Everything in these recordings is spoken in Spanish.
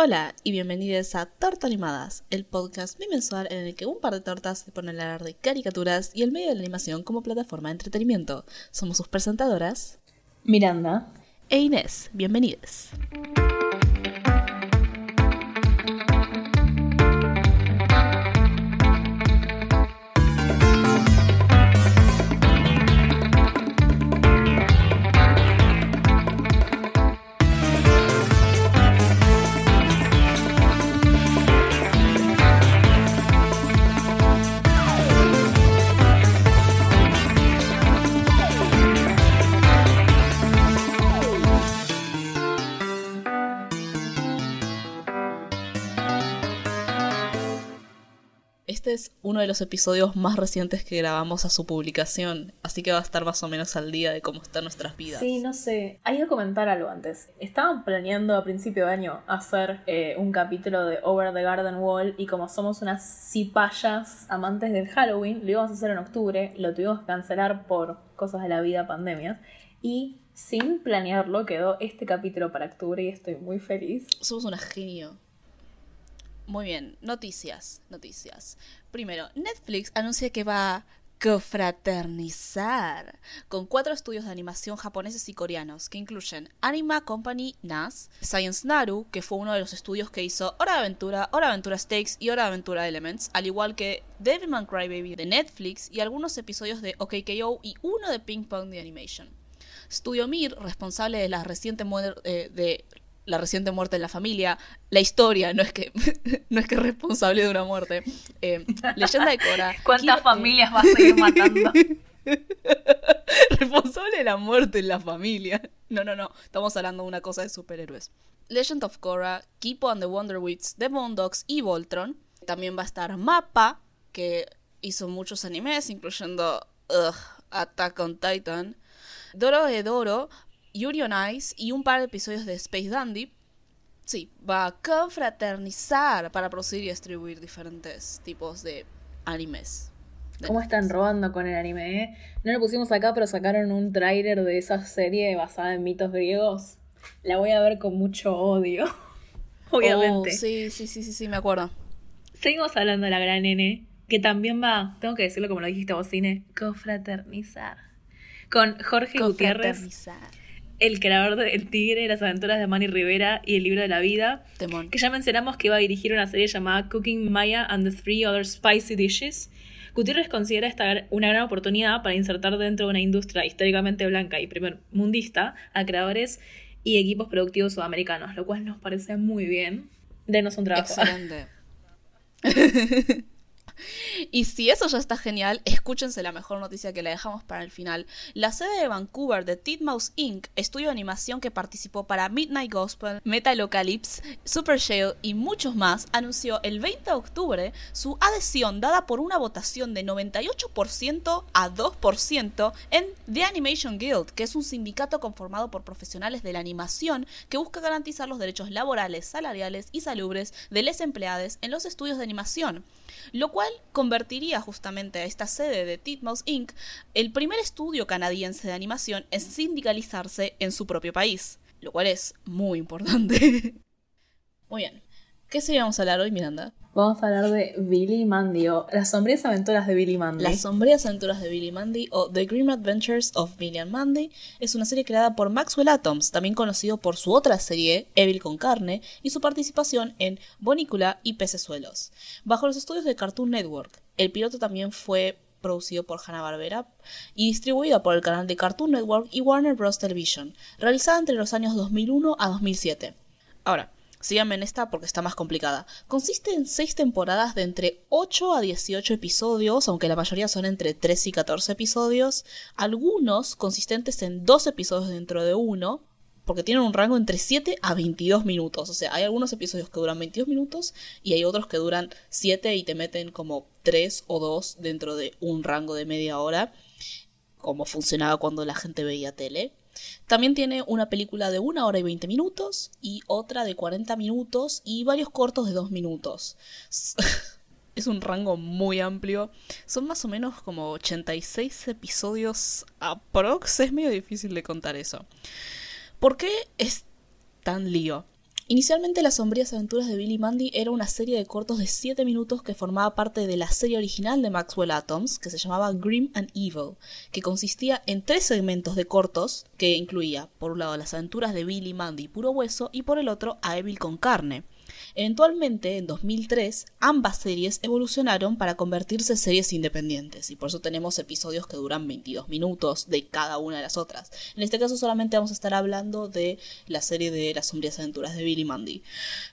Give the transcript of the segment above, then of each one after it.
Hola y bienvenidos a Torta Animadas, el podcast bimensual en el que un par de tortas se ponen a hablar de caricaturas y el medio de la animación como plataforma de entretenimiento. Somos sus presentadoras, Miranda e Inés. Bienvenidos. Este es uno de los episodios más recientes que grabamos a su publicación, así que va a estar más o menos al día de cómo están nuestras vidas. Sí, no sé. Hay que comentar algo antes. Estaban planeando a principio de año hacer eh, un capítulo de Over the Garden Wall y como somos unas cipayas amantes del Halloween, lo íbamos a hacer en octubre, lo tuvimos que cancelar por cosas de la vida, pandemias, y sin planearlo quedó este capítulo para octubre y estoy muy feliz. Somos una genio. Muy bien, noticias, noticias. Primero, Netflix anuncia que va a cofraternizar con cuatro estudios de animación japoneses y coreanos que incluyen Anima Company NAS, Science Naru, que fue uno de los estudios que hizo Hora de Aventura, Hora de Aventura Stakes y Hora de Aventura Elements, al igual que Devilman Crybaby de Netflix y algunos episodios de OKKO y uno de Ping Pong de Animation. Studio Mir, responsable de la reciente muerte de la reciente muerte en la familia, la historia, no es que, no es que responsable de una muerte. Eh, leyenda de Cora. ¿Cuántas familias va a seguir matando? responsable de la muerte en la familia. No, no, no. Estamos hablando de una cosa de superhéroes. Legend of Korra, Kipo and the Wonder Wits, The Boondocks y Voltron. También va a estar Mappa, que hizo muchos animes, incluyendo Attack on Titan. Doro de Doro, Yuri on Ice y un par de episodios de Space Dandy. Sí, va a confraternizar para producir y distribuir diferentes tipos de animes. ¿Cómo están robando con el anime? eh? No lo pusimos acá, pero sacaron un tráiler de esa serie basada en mitos griegos. La voy a ver con mucho odio. Obviamente. Oh, sí, sí, sí, sí, sí, me acuerdo. Seguimos hablando de la gran nene, que también va, tengo que decirlo como lo dijiste vos, Cine, confraternizar. Con Jorge Gutiérrez, Confraternizar. El creador de El Tigre, Las aventuras de Manny Rivera y El libro de la vida, Temón. que ya mencionamos que iba a dirigir una serie llamada Cooking Maya and the Three Other Spicy Dishes. Gutiérrez considera esta una gran oportunidad para insertar dentro de una industria históricamente blanca y primer mundista a creadores y equipos productivos sudamericanos, lo cual nos parece muy bien. Denos un trabajo. Excelente. Y si eso ya está genial, escúchense la mejor noticia que la dejamos para el final. La sede de Vancouver de Titmouse Inc., estudio de animación que participó para Midnight Gospel, Metalocalypse, Super Shale y muchos más, anunció el 20 de octubre su adhesión dada por una votación de 98% a 2% en The Animation Guild, que es un sindicato conformado por profesionales de la animación que busca garantizar los derechos laborales, salariales y salubres de los empleados en los estudios de animación lo cual convertiría justamente a esta sede de Titmouse Inc. el primer estudio canadiense de animación en sindicalizarse en su propio país, lo cual es muy importante. muy bien, ¿qué sería vamos a hablar hoy, Miranda? Vamos a hablar de Billy Mandy o Las sombrías aventuras de Billy Mandy. Las sombrías aventuras de Billy Mandy o The Grim Adventures of Billy and Mandy es una serie creada por Maxwell Atoms, también conocido por su otra serie, Evil con carne, y su participación en Bonícula y Pecesuelos. Bajo los estudios de Cartoon Network, el piloto también fue producido por Hanna-Barbera y distribuido por el canal de Cartoon Network y Warner Bros. Television, realizada entre los años 2001 a 2007. Ahora, síganme en esta porque está más complicada. Consiste en 6 temporadas de entre 8 a 18 episodios, aunque la mayoría son entre 3 y 14 episodios, algunos consistentes en 2 episodios dentro de uno, porque tienen un rango entre 7 a 22 minutos. O sea, hay algunos episodios que duran 22 minutos y hay otros que duran 7 y te meten como 3 o 2 dentro de un rango de media hora, como funcionaba cuando la gente veía tele. También tiene una película de 1 hora y 20 minutos y otra de 40 minutos y varios cortos de 2 minutos. Es un rango muy amplio. Son más o menos como 86 episodios aprox. Es medio difícil de contar eso. ¿Por qué es tan lío? Inicialmente Las sombrías aventuras de Billy Mandy era una serie de cortos de 7 minutos que formaba parte de la serie original de Maxwell Atoms, que se llamaba Grim and Evil, que consistía en tres segmentos de cortos que incluía, por un lado, las aventuras de Billy Mandy puro hueso y por el otro a Evil con carne. Eventualmente, en 2003, ambas series evolucionaron para convertirse en series independientes, y por eso tenemos episodios que duran 22 minutos de cada una de las otras. En este caso solamente vamos a estar hablando de la serie de Las sombrías aventuras de Billy Mandy.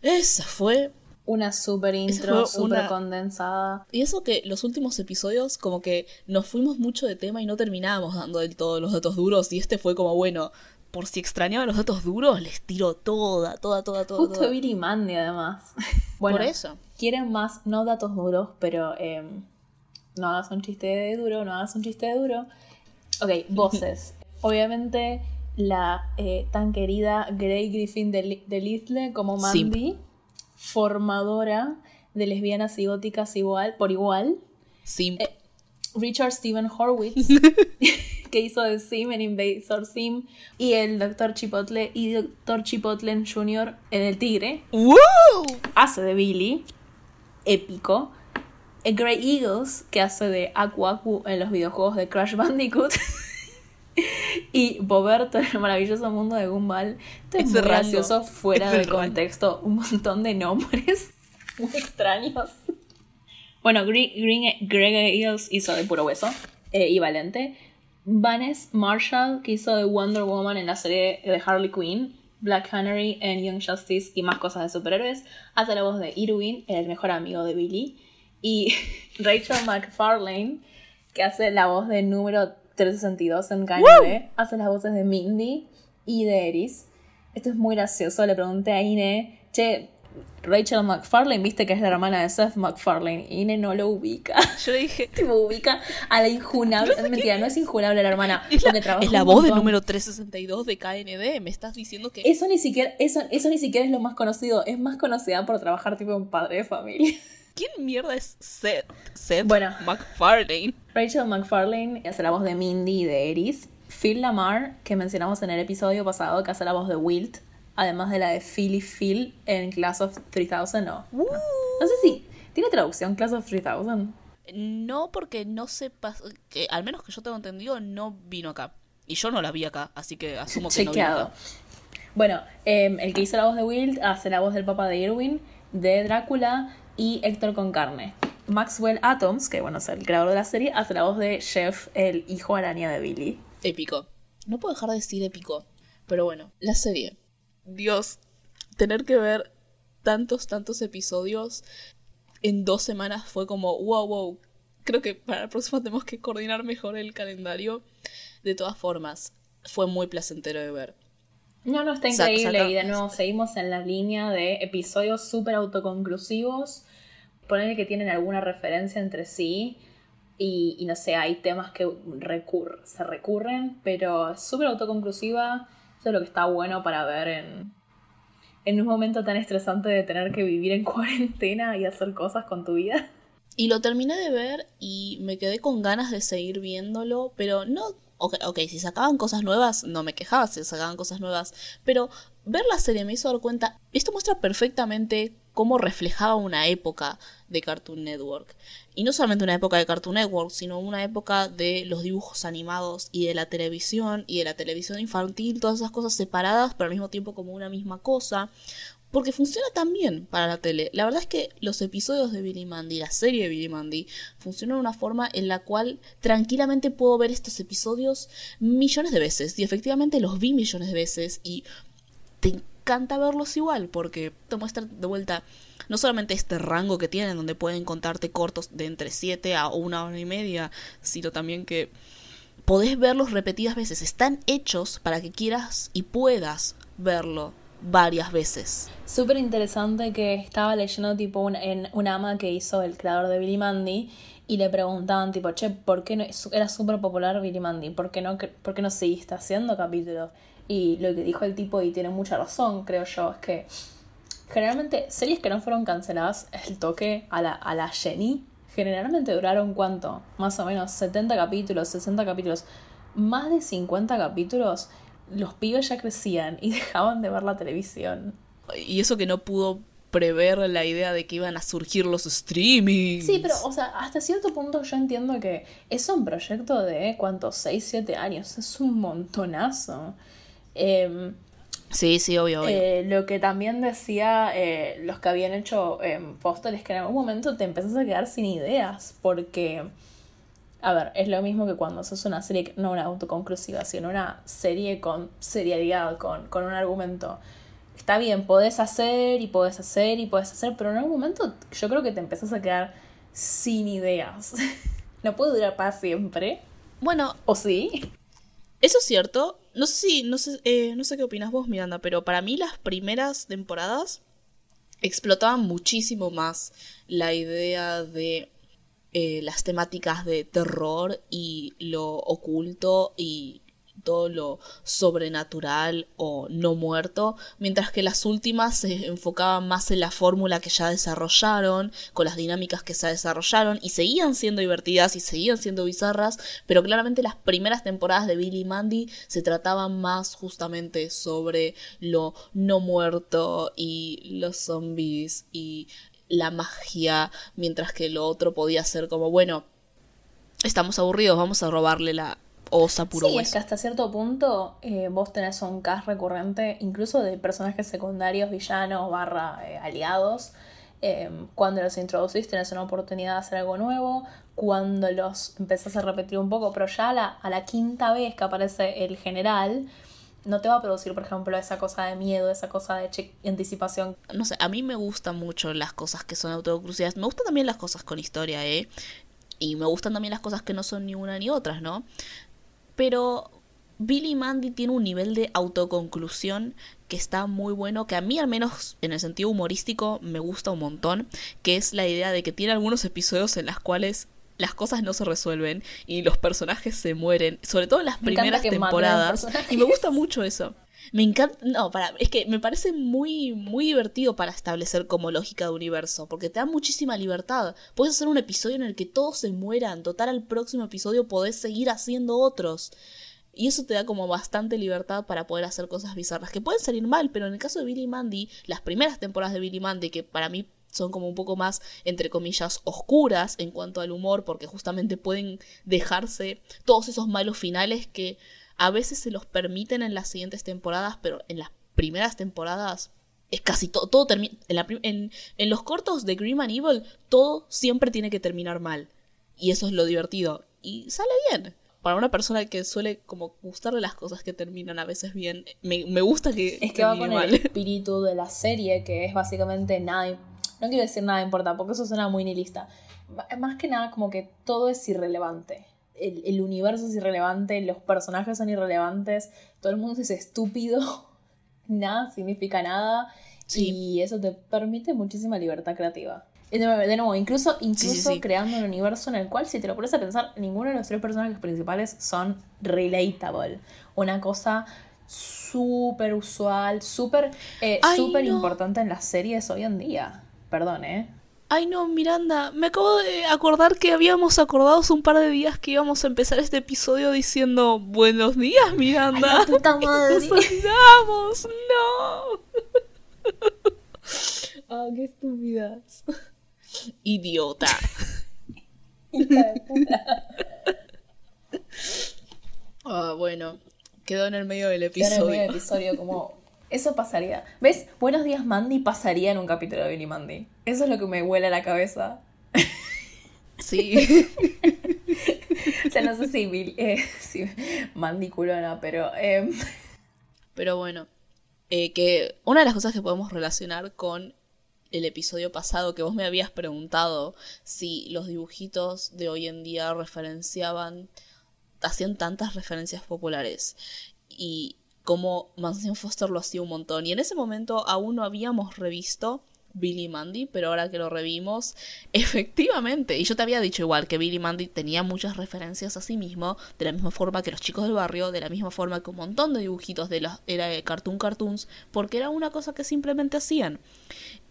Esa fue una super intro, super condensada. Y eso que los últimos episodios como que nos fuimos mucho de tema y no terminábamos dando del todo los datos duros y este fue como, bueno, por si extrañaba los datos duros, les tiro toda, toda, toda, toda. Justo Billy Mandy, además. bueno, por eso. Quieren más, no datos duros, pero em, no hagas un chiste de duro, no hagas un chiste de duro. Ok, voces. Obviamente, la eh, tan querida Grey Griffin de, de como Mandy, formadora de lesbianas y góticas igual, por igual. Sí. Eh, Richard Stephen Horwitz. que hizo de Sim en Invasor Sim y el Dr. Chipotle y Dr. Chipotle Jr. en El Tigre. Hace de Billy, épico. El Grey Eagles, que hace de Aku Aku en los videojuegos de Crash Bandicoot. y Boberto en el maravilloso mundo de Gumball. es muy gracioso fuera de contexto. Un montón de nombres muy extraños. Bueno, Greg Eagles hizo de puro hueso eh, y Valente. Vanessa Marshall, que hizo de Wonder Woman en la serie de Harley Quinn, Black Canary en Young Justice y más cosas de superhéroes, hace la voz de Irwin, el mejor amigo de Billy, y Rachel McFarlane, que hace la voz de número 362 en KND, hace las voces de Mindy y de Eris. Esto es muy gracioso, le pregunté a Ine, che, Rachel McFarlane, viste que es la hermana de Seth MacFarlane. Ine no lo ubica. Yo dije. tipo, ubica a la injunable. mentira, no es injunable la hermana. Es la, es la voz del número 362 de KND. Me estás diciendo que. Eso ni siquiera, eso, eso ni siquiera es lo más conocido. Es más conocida por trabajar tipo un padre de familia. ¿Quién mierda es Seth? Seth bueno, MacFarlane. Rachel McFarlane hace la voz de Mindy y de Eris. Phil Lamar, que mencionamos en el episodio pasado, que hace la voz de Wilt además de la de Philly Phil en Class of 3000, no. No, sé si. ¿Tiene traducción Class of 3000? No, porque no sepa. Que, al menos que yo tengo entendido, no vino acá. Y yo no la vi acá, así que asumo que no vino acá. Bueno, em, el que hizo la voz de Wild hace la voz del papá de Irwin, de Drácula y Héctor con carne. Maxwell Atoms, que bueno, es el creador de la serie, hace la voz de Chef, el hijo araña de Billy. Épico. No puedo dejar de decir épico. Pero bueno, la serie. Dios, tener que ver tantos, tantos episodios en dos semanas fue como, wow, wow. Creo que para la próxima tenemos que coordinar mejor el calendario. De todas formas, fue muy placentero de ver. No, no, está increíble. Y de nuevo, seguimos en la línea de episodios súper autoconclusivos. Poner que tienen alguna referencia entre sí. Y, no sé, hay temas que se recurren, pero súper autoconclusiva lo que está bueno para ver en, un momento tan estresante de tener que vivir en cuarentena y hacer cosas con tu vida. Y lo terminé de ver y me quedé con ganas de seguir viéndolo, pero no... Ok, si sacaban cosas nuevas, no me quejaba si sacaban cosas nuevas, pero ver la serie me hizo dar cuenta, esto muestra perfectamente cómo reflejaba una época de Cartoon Network. Y no solamente una época de Cartoon Network, sino una época de los dibujos animados y de la televisión y de la televisión infantil, todas esas cosas separadas, pero al mismo tiempo como una misma cosa. Porque funciona tan bien para la tele. La verdad es que los episodios de Billy Mandy, la serie de Billy Mandy, funcionan de una forma en la cual tranquilamente puedo ver estos episodios millones de veces. Y efectivamente los vi millones de veces. Y encanta verlos igual, porque te muestra de vuelta no solamente este rango que tienen, donde pueden contarte cortos de entre 7 a una hora y media, sino también que podés verlos repetidas veces. Están hechos para que quieras y puedas verlo varias veces. Súper interesante que estaba leyendo tipo en una ama que hizo el creador de Billy Mandy y le preguntaban tipo, che, ¿por qué no, era súper popular Billy Mandy? ¿Por qué no, por qué no seguiste haciendo capítulos? Y lo que dijo el tipo, y tiene mucha razón, creo yo, es que generalmente series que no fueron canceladas, el toque a la, a la Jenny, generalmente duraron cuánto? Más o menos 70 capítulos, 60 capítulos, más de 50 capítulos. Los pibes ya crecían y dejaban de ver la televisión. Y eso que no pudo prever la idea de que iban a surgir los streamings. Sí, pero, o sea, hasta cierto punto yo entiendo que es un proyecto de, ¿cuántos? 6, 7 años. Es un montonazo. Eh, Sí, sí, obvio, obvio. Eh, lo que también decía eh, los que habían hecho eh, Foster es que en algún momento te empezás a quedar sin ideas, porque, a ver, es lo mismo que cuando haces una serie, no una autoconclusiva, sino una serie con serialidad, con, con un argumento. Está bien, podés hacer y podés hacer y podés hacer, pero en algún momento yo creo que te empezás a quedar sin ideas. no puede durar para siempre. Bueno, ¿O sí? Eso es cierto. No sé si, no sé, eh, no sé qué opinas vos, Miranda, pero para mí las primeras temporadas explotaban muchísimo más la idea de eh, las temáticas de terror y lo oculto y todo lo sobrenatural o no muerto, mientras que las últimas se enfocaban más en la fórmula que ya desarrollaron, con las dinámicas que se desarrollaron y seguían siendo divertidas y seguían siendo bizarras, pero claramente las primeras temporadas de Billy y Mandy se trataban más justamente sobre lo no muerto y los zombies y la magia, mientras que lo otro podía ser como, bueno, estamos aburridos, vamos a robarle la osa puro sí, hueso. es que hasta cierto punto eh, vos tenés un cast recurrente, incluso de personajes secundarios, villanos, barra eh, aliados. Eh, cuando los introducís tenés una oportunidad de hacer algo nuevo. Cuando los empezás a repetir un poco, pero ya a la, a la quinta vez que aparece el general, no te va a producir, por ejemplo, esa cosa de miedo, esa cosa de anticipación. no sé, a mí me gustan mucho las cosas que son autoconclusivas. Me gustan también las cosas con historia, ¿eh? Y me gustan también las cosas que no son ni una ni otras, ¿no? Pero Billy Mandy tiene un nivel de autoconclusión que está muy bueno, que a mí al menos en el sentido humorístico me gusta un montón, que es la idea de que tiene algunos episodios en las cuales las cosas no se resuelven y los personajes se mueren, sobre todo en las Me primeras temporadas. Y me gusta mucho eso. Me encanta, no, para, es que me parece muy, muy divertido para establecer como lógica de universo, porque te da muchísima libertad. Puedes hacer un episodio en el que todos se mueran, total al próximo episodio podés seguir haciendo otros. Y eso te da como bastante libertad para poder hacer cosas bizarras, que pueden salir mal, pero en el caso de Billy Mandy, las primeras temporadas de Billy Mandy, que para mí son como un poco más, entre comillas, oscuras en cuanto al humor, porque justamente pueden dejarse todos esos malos finales que a veces se los permiten en las siguientes temporadas, pero en las primeras temporadas es casi todo, todo termina, en, en, en los cortos de Grim and Evil, todo siempre tiene que terminar mal. Y eso es lo divertido. Y sale bien. Para una persona que suele como gustarle las cosas que terminan a veces bien, me, me gusta que Es que va con el espíritu de la serie, que es básicamente nada. No quiero decir nada importa, porque eso suena muy nihilista. Más que nada, como que todo es irrelevante. El, el universo es irrelevante, los personajes son irrelevantes, todo el mundo es estúpido, nada significa nada. Sí. Y eso te permite muchísima libertad creativa. De nuevo, incluso, incluso sí. creando un universo en el cual, si te lo pones a pensar, ninguno de los tres personajes principales son relatable. Una cosa súper usual, súper eh, Ay, súper no. importante en las series hoy en día. Perdón, ¿eh? Ay no, Miranda, me acabo de acordar que habíamos acordado hace un par de días que íbamos a empezar este episodio diciendo buenos días, Miranda. Ay, puta madre. Nos olvidamos, no. Ah, qué estúpidas. Idiota. Hija de puta. Ah, bueno, quedó en el medio del Quedó en el episodio. medio del episodio como... Eso pasaría. ¿Ves? Buenos días, Mandy pasaría en un capítulo de Billy Mandy. Eso es lo que me huele a la cabeza. Sí. O sea, no sé si, eh, si Mandy culona, pero... em, Pero bueno, eh, que una de las cosas que podemos relacionar con el episodio pasado que vos me habías preguntado si los dibujitos de hoy en día referenciaban, hacían tantas referencias populares y como Mansión Foster lo hacía un montón. Y en ese momento aún no habíamos revisto Billy Mandy, pero ahora que lo revimos, efectivamente, y yo te había dicho igual que Billy Mandy tenía muchas referencias a sí mismo, de la misma forma que los chicos del barrio, de la misma forma que un montón de dibujitos de los era de Cartoon Cartoons, porque era una cosa que simplemente hacían.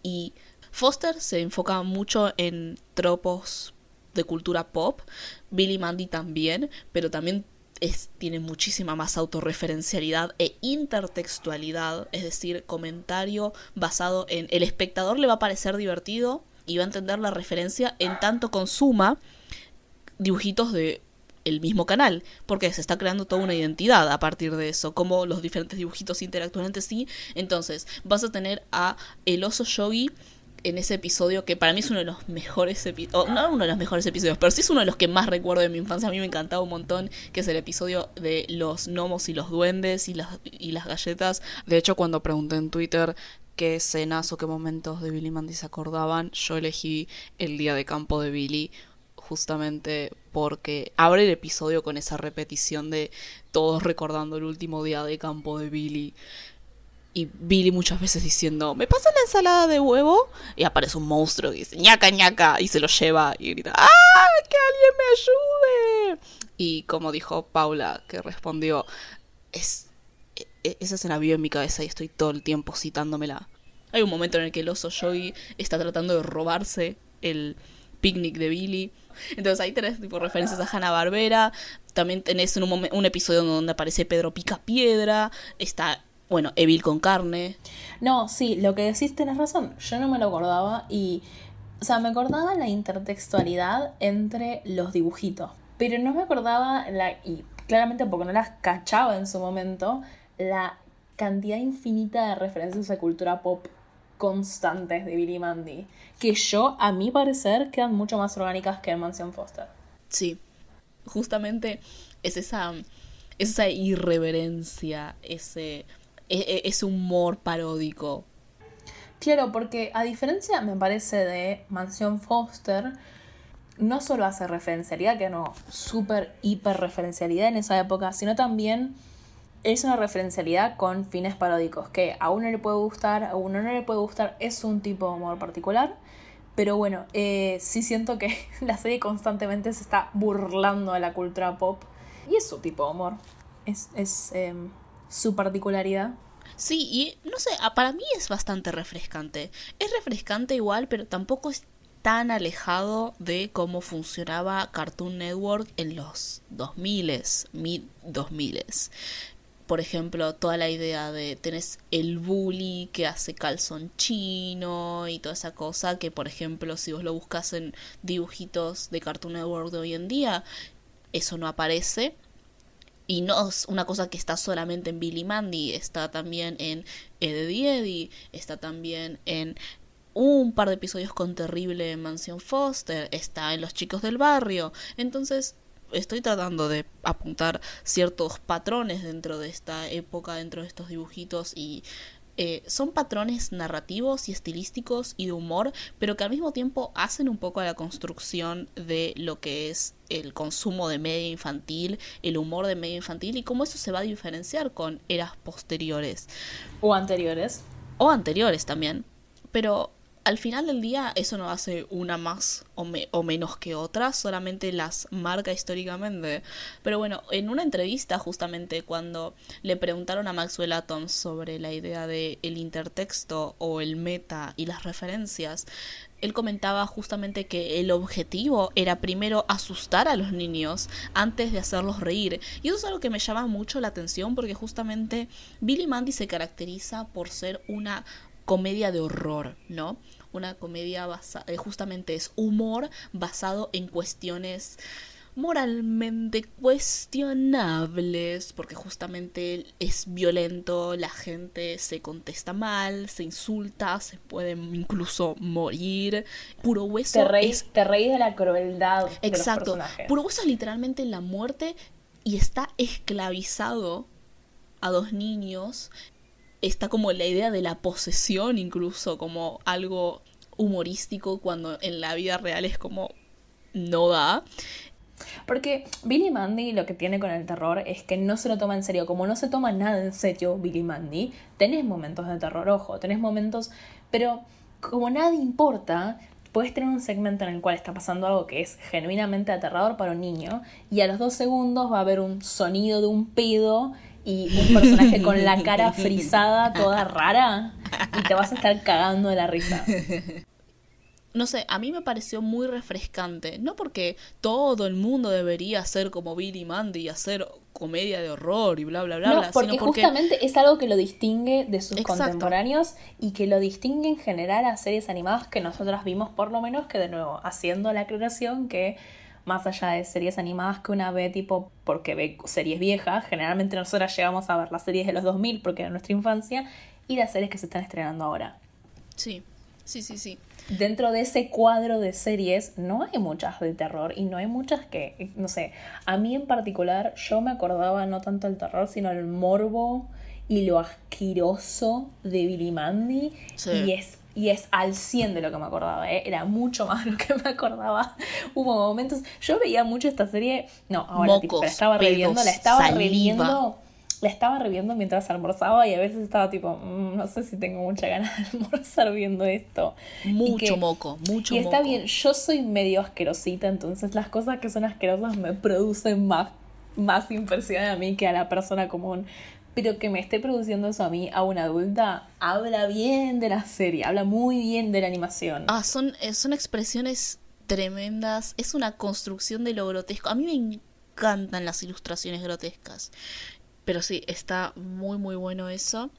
Y Foster se enfocaba mucho en tropos de cultura pop, Billy Mandy también, pero también es, tiene muchísima más autorreferencialidad e intertextualidad, es decir, comentario basado en el espectador le va a parecer divertido y va a entender la referencia en tanto consuma dibujitos de el mismo canal, porque se está creando toda una identidad a partir de eso, como los diferentes dibujitos interactúan entre sí. Entonces, vas a tener a el oso yogi en ese episodio que para mí es uno de los mejores episodios, no uno de los mejores episodios, pero sí es uno de los que más recuerdo de mi infancia, a mí me encantaba un montón, que es el episodio de los gnomos y los duendes y las, y las galletas. De hecho, cuando pregunté en Twitter qué escenas o qué momentos de Billy Mandy se acordaban, yo elegí el día de campo de Billy justamente porque abre el episodio con esa repetición de todos recordando el último día de campo de Billy. Y Billy muchas veces diciendo, ¿me pasa la ensalada de huevo? Y aparece un monstruo y dice, ñaca, ñaca, y se lo lleva y grita, ¡ah! ¡Que alguien me ayude! Y como dijo Paula, que respondió, es, e, esa escena vive en mi cabeza y estoy todo el tiempo citándomela. Hay un momento en el que el oso Yogi está tratando de robarse el picnic de Billy. Entonces ahí tenés tipo referencias a Hanna Barbera. También tenés un, un episodio donde aparece Pedro Pica Piedra. Está bueno, Evil con carne. No, sí, lo que decís tenés razón. Yo no me lo acordaba y. O sea, me acordaba la intertextualidad entre los dibujitos. Pero no me acordaba la. Y claramente porque no las cachaba en su momento. La cantidad infinita de referencias a cultura pop constantes de Billy Mandy. Que yo, a mi parecer, quedan mucho más orgánicas que en Mansion Foster. Sí. Justamente es esa. esa irreverencia, ese e, e, ese humor paródico. Claro, porque a diferencia, me parece, de Mansión Foster, no solo hace referencialidad, que no, súper hiper referencialidad en esa época, sino también es una referencialidad con fines paródicos, que a uno le puede gustar, a uno no le puede gustar, es un tipo de humor particular. Pero bueno, eh, sí siento que la serie constantemente se está burlando de la cultura pop. Y es su tipo de humor. Es, es em, su particularidad. Sí, y no sé, para mí es bastante refrescante. Es refrescante igual, pero tampoco es tan alejado de cómo funcionaba Cartoon Network en los 2000, mid 2000. Por ejemplo, toda la idea de tenés el bully que hace calzón chino y toda esa cosa que, por ejemplo, si vos lo buscas en dibujitos de Cartoon Network de hoy en día, eso no aparece y no es una cosa que está solamente en Billy Mandy, está también en Eddie Eddie, está también en un par de episodios con Terrible Mansión Foster, está en Los Chicos del Barrio. Entonces, estoy tratando de apuntar ciertos patrones dentro de esta época, dentro de estos dibujitos y eh, son patrones narrativos y estilísticos y de humor, pero que al mismo tiempo hacen un poco a la construcción de lo que es el consumo de media infantil, el humor de media infantil y cómo eso se va a diferenciar con eras posteriores. O anteriores. O anteriores también. Pero al final del día eso no hace una más o, o, menos que otra, solamente las marca históricamente. Pero bueno, en una entrevista justamente cuando le preguntaron a Maxwell Atom sobre la idea de el intertexto o el meta y las referencias, él comentaba justamente que el objetivo era primero asustar a los niños antes de hacerlos reír. Y eso es algo que me llama mucho la atención porque justamente Billy Mandy se caracteriza por ser una comedia de horror, ¿no? Una comedia basada, eh, justamente es humor basado en cuestiones moralmente cuestionables, porque justamente es violento, la gente se contesta mal, se insulta, se puede incluso morir. Puro hueso. Te reís, te reís de la crueldad. Exacto. De los personajes. Puro hueso es literalmente la muerte y está esclavizado a dos niños está como la idea de la posesión incluso como algo humorístico cuando en la vida real es como no da. Porque Billy Mandy lo que tiene con el terror es que no se lo toma en serio. Como no se toma nada en serio Billy Mandy, tenés momentos de terror, ojo, tenés momentos... Pero como nada importa, puedes tener un segmento en el cual está pasando algo que es genuinamente aterrador para un niño y a los dos segundos va a haber un sonido de un pedo y un personaje con la cara frisada, toda rara, y te vas a estar cagando de la risa. no sé, a mí me pareció muy refrescante. No porque todo el mundo debería ser como Billy Mandy y hacer comedia de horror y bla, bla, bla, no, bla. Porque, sino porque justamente es algo que lo distingue de sus Exacto. contemporáneos y que lo distingue en general a series animadas que nosotras vimos, por lo menos que de nuevo, haciendo la aclaración que más allá de series animadas que una ve tipo porque ve series viejas, generalmente nosotras llegamos a ver las series de los 2000 porque era nuestra infancia y las series que se están estrenando ahora. Sí, sí, sí, sí. Dentro de ese cuadro de series no hay muchas de terror y no hay muchas que, no sé, a mí en particular yo me acordaba no tanto el terror sino el morbo y lo asqueroso de Billy Mandy Sí. y es y es al 100 de lo que me acordaba, ¿eh? era mucho más de lo que me acordaba. Hubo momentos, yo veía mucho esta serie, no, ahora tipo, la estaba reviendo, la estaba saliva. reviendo, la estaba reviendo mientras almorzaba y a veces estaba tipo, "Mm, no sé si tengo mucha ganas de almorzar viendo esto. Mucho que- moco, mucho y está moco. bien, yo soy medio asquerosita, entonces las cosas que son asquerosas me producen más, más impresión a mí que a la persona común. Pero que me esté produciendo eso a mí, a una adulta, habla bien de la serie, habla muy bien de la animación. Ah, son, eh, son expresiones tremendas. Es una construcción de lo grotesco. A mí me encantan las ilustraciones grotescas. Pero sí, está muy, muy bueno eso.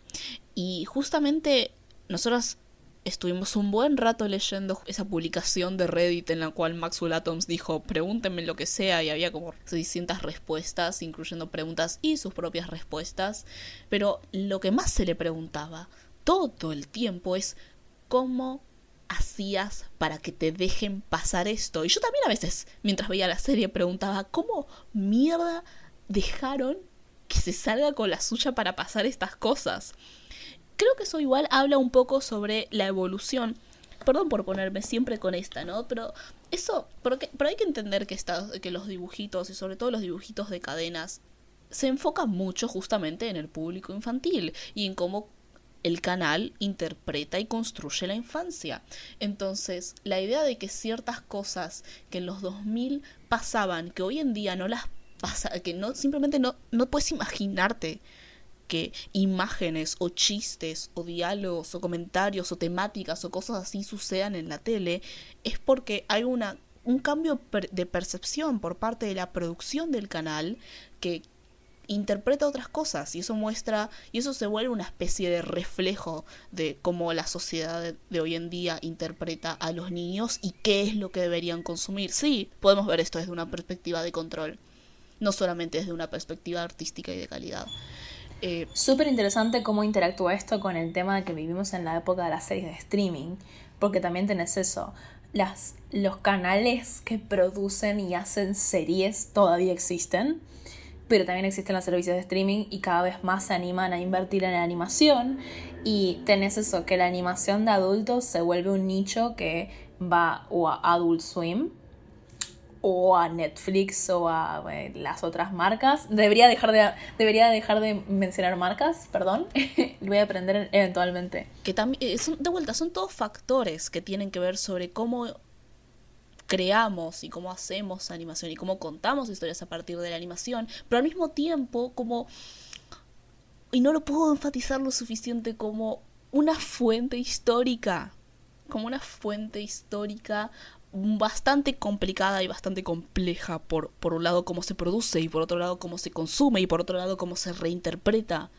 Y justamente nosotros estuvimos un buen rato leyendo esa publicación de Reddit en la cual Maxwell Atoms dijo pregúntenme lo que sea y había como 600 respuestas, incluyendo preguntas y sus propias respuestas. Pero lo que más se le preguntaba todo el tiempo es cómo hacías para que te dejen pasar esto. Y yo también a veces, mientras veía la serie, preguntaba cómo mierda dejaron que se salga con la suya para pasar estas cosas. Creo que eso igual habla un poco sobre la evolución. Perdón por ponerme siempre con esta, ¿no? Pero eso, porque, pero hay que entender que, esta- que los dibujitos, y sobre todo los dibujitos de cadenas, se enfocan mucho justamente en el público infantil y en cómo el canal interpreta y construye la infancia. Entonces, la idea de que ciertas cosas que en los 2000 pasaban, que hoy en día no las pasa, que no simplemente no, no puedes imaginarte que imágenes o chistes o diálogos o comentarios o temáticas o cosas así sucedan en la tele, es porque hay una, un cambio de percepción por parte de la producción del canal que interpreta otras cosas y eso muestra y eso se vuelve una especie de reflejo de cómo la sociedad de, de hoy en día interpreta a los niños y qué es lo que deberían consumir. Sí, podemos ver esto desde una perspectiva de control, no solamente desde una perspectiva artística y de calidad. Eh, Súper interesante cómo interactúa esto con el tema de que vivimos en la época de las series de streaming, porque también tenés eso. Los canales que producen y hacen series todavía existen, pero también existen los servicios de streaming y cada vez más se animan a invertir en la animación y tenés eso, que la animación de adultos se vuelve un nicho que va o a Adult Swim o a Netflix o a eh, las otras marcas. Debería dejar de, debería dejar de mencionar marcas, perdón. Lo voy a aprender eventualmente. que también son de vuelta son todos factores que tienen que ver sobre cómo creamos y cómo hacemos animación y cómo contamos historias a partir de la animación, pero al mismo tiempo como y no lo puedo enfatizar lo suficiente como una fuente histórica, como una fuente histórica bastante complicada y bastante compleja por, por un lado cómo se produce y por otro lado cómo se consume y por otro lado cómo se reinterpreta.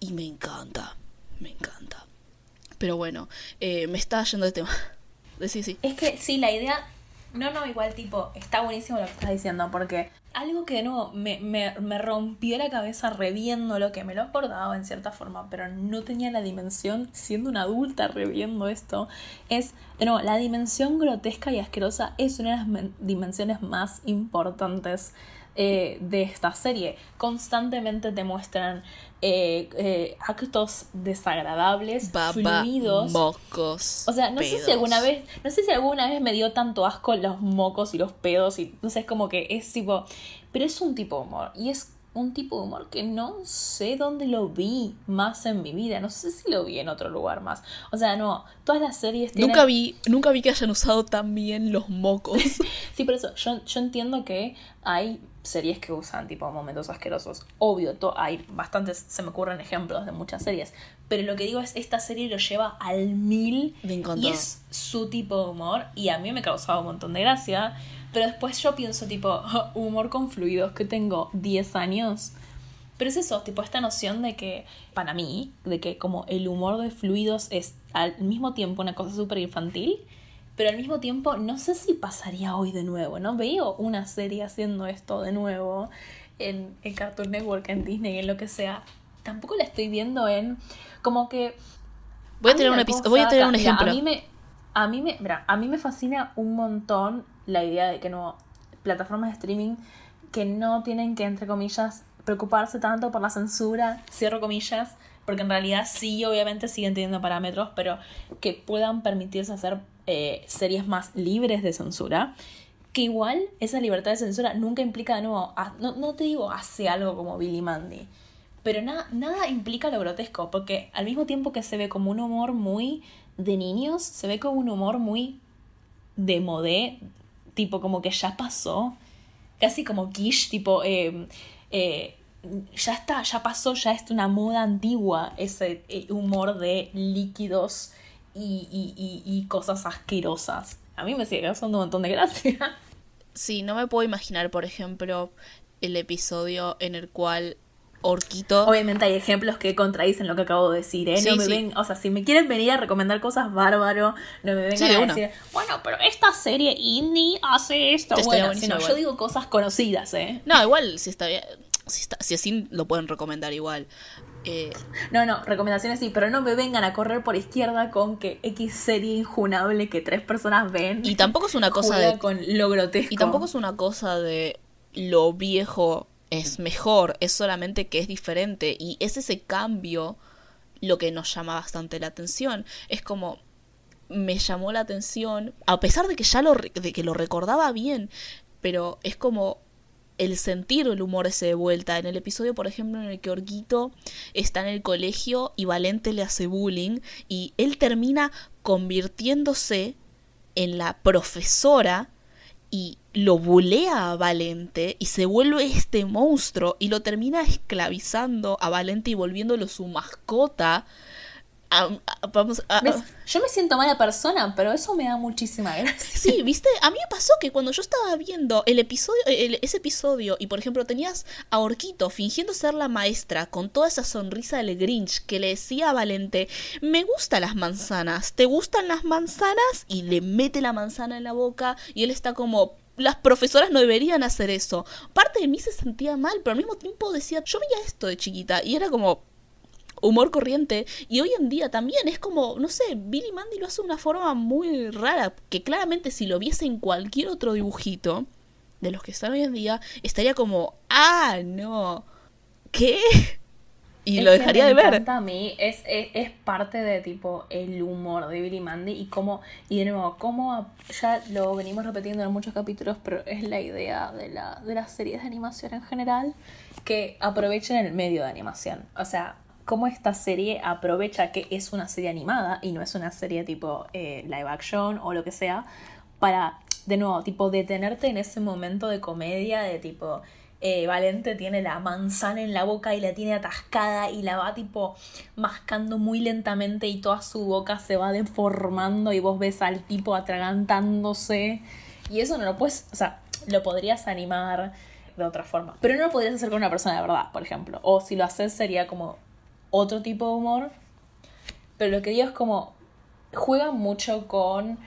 Y me encanta, me encanta. Pero bueno, eh, me está yendo de tema. Sí, sí. Es que sí, la idea. No, no, igual tipo, está buenísimo lo que estás diciendo, porque algo que de nuevo me, me, me rompió la cabeza reviendo lo que me lo acordaba en cierta forma, pero no tenía la dimensión, siendo una adulta reviendo esto, es, de nuevo, la dimensión grotesca y asquerosa es una de las men- dimensiones más importantes eh, de esta serie. Constantemente te muestran eh, eh, actos desagradables, Baba, fluidos. mocos. O sea, no sé si alguna vez, no sé si alguna vez me dio tanto asco los mocos y los pedos y no sé, es como que es tipo, pero es un tipo de humor y es un tipo de humor que no sé dónde lo vi más en mi vida, no sé si lo vi en otro lugar más. O sea, no, todas las series tienen Nunca vi, nunca vi que hayan usado tan bien los mocos. Sí, por eso, yo, yo entiendo que hay series que usan tipo momentos asquerosos. Obvio, hay bastantes, se me ocurren ejemplos de muchas series. pero lo que digo es, esta serie lo lleva al mil Me y es su tipo de humor y a mí me causaba un montón de gracia, pero después yo pienso tipo, humor con fluidos, que tengo 10 años. Pero es eso, tipo esta noción de que, para mí, de que como el humor de fluidos es al mismo tiempo una cosa súper infantil, pero al mismo tiempo no sé si pasaría hoy de nuevo, ¿no? Veo una serie haciendo esto de nuevo en, en Cartoon Network, en Disney, en lo que sea. Tampoco la estoy viendo en como que... Voy a tener un, una cosa voy a tener un mira, ejemplo. a mí me, a mí me, mira, a mí me fascina un montón la idea de que no plataformas de streaming que no tienen que entre comillas preocuparse tanto por la censura, cierro comillas, porque en realidad sí, obviamente siguen teniendo parámetros, pero que puedan permitirse hacer eh, series más libres de censura. Que igual esa libertad de censura nunca implica de nuevo, no, no te digo hace algo como Billy Mandy, pero nada, nada implica lo grotesco, porque al mismo tiempo que se ve como un humor muy de niños, se ve como un humor muy de modé, tipo como que ya pasó, casi como quiche, tipo, eh, eh, ya está, ya pasó, ya es una moda antigua ese eh, humor de líquidos y, y- y- y cosas asquerosas. A mí me sigue causando un montón de gracia. Sí, no me puedo imaginar, por ejemplo, el episodio en el cual Orquito... Obviamente hay ejemplos que contradicen lo que acabo de decir, ¿eh? Sí, no me sí. ven, o sea, si me quieren venir a recomendar cosas bárbaro, no me vengan Sí, a decir, bueno, pero esta serie indie hace esto. Te Bueno, yo digo cosas conocidas, ¿eh? No, igual, si está bien... Si, está, si así lo pueden recomendar igual. Eh, No, no, recomendaciones sí, pero no me vengan a correr por izquierda con que X serie injunable que tres personas ven. y tampoco es una cosa de... con lo grotesco. Y tampoco es una cosa de lo viejo es mejor, es solamente que es diferente y es ese cambio lo que nos llama bastante la atención. Es como me llamó la atención, a pesar de que ya lo de que lo recordaba bien, pero es como el sentir el humor ese de vuelta. En el episodio, por ejemplo, en el que Orguito está en el colegio y Valente le hace bullying y él termina convirtiéndose en la profesora y lo bulea a Valente y se vuelve este monstruo y lo termina esclavizando a Valente y volviéndolo su mascota. A- a- vamos a, ¿Ves? Yo me siento mala persona, pero eso me da muchísima gracia. Sí, viste, a mí me pasó que cuando yo estaba viendo el episodio, el- ese episodio, y por ejemplo tenías a Orquito fingiendo ser la maestra con toda esa sonrisa del Grinch que le decía a Valente, me gustan las manzanas, ¿te gustan las manzanas? Y le mete la manzana en la boca y él está como, las profesoras no deberían hacer eso. Parte de mí se sentía mal, pero al mismo tiempo decía, yo veía esto de chiquita y era como, humor corriente y hoy en día también es como, no sé, Billy Mandy lo hace de una forma muy rara, que claramente si lo viese en cualquier otro dibujito de los que están hoy en día, estaría como, ah, no, ¿qué? Y Es lo que dejaría me de ver. a mí, es, es, es parte de tipo el humor de Billy Mandy y cómo, y de nuevo, cómo ya lo venimos repitiendo en muchos capítulos, pero es la idea de, la, de las series de animación en general, que aprovechen el medio de animación. O sea, cómo esta serie aprovecha que es una serie animada y no es una serie tipo eh, live action o lo que sea, para, de nuevo, tipo detenerte en ese momento de comedia de tipo eh, Valente tiene la manzana en la boca y la tiene atascada y la va tipo mascando muy lentamente y toda su boca se va deformando y vos ves al tipo atragantándose. Y eso no lo puedes, o sea, lo podrías animar de otra forma, pero no lo podrías hacer con una persona de verdad, por ejemplo, o si lo haces sería como otro tipo de humor, pero lo que digo es como juega mucho con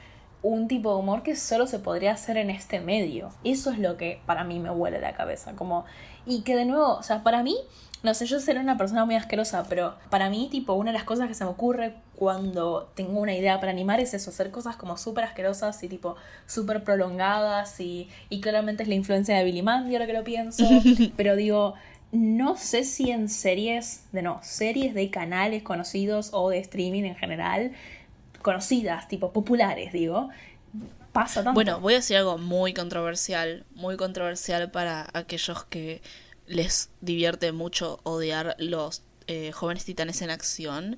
un tipo de humor que solo se podría hacer en este medio. Eso es lo que para mí me huele la cabeza. Como, y que de nuevo, o sea, para mí, no sé, yo seré una persona muy asquerosa, pero para mí, tipo, una de las cosas que se me ocurre cuando tengo una idea para animar es eso, hacer cosas como súper asquerosas y tipo súper prolongadas y, y claramente es la influencia de Billy Mandy ahora que lo pienso, pero digo, no sé si en series, de no, series de canales conocidos o de streaming en general, conocidas, tipo populares, digo, pasa tanto. Bueno, voy a decir algo muy controversial, muy controversial para aquellos que les divierte mucho odiar los eh, jóvenes titanes en acción,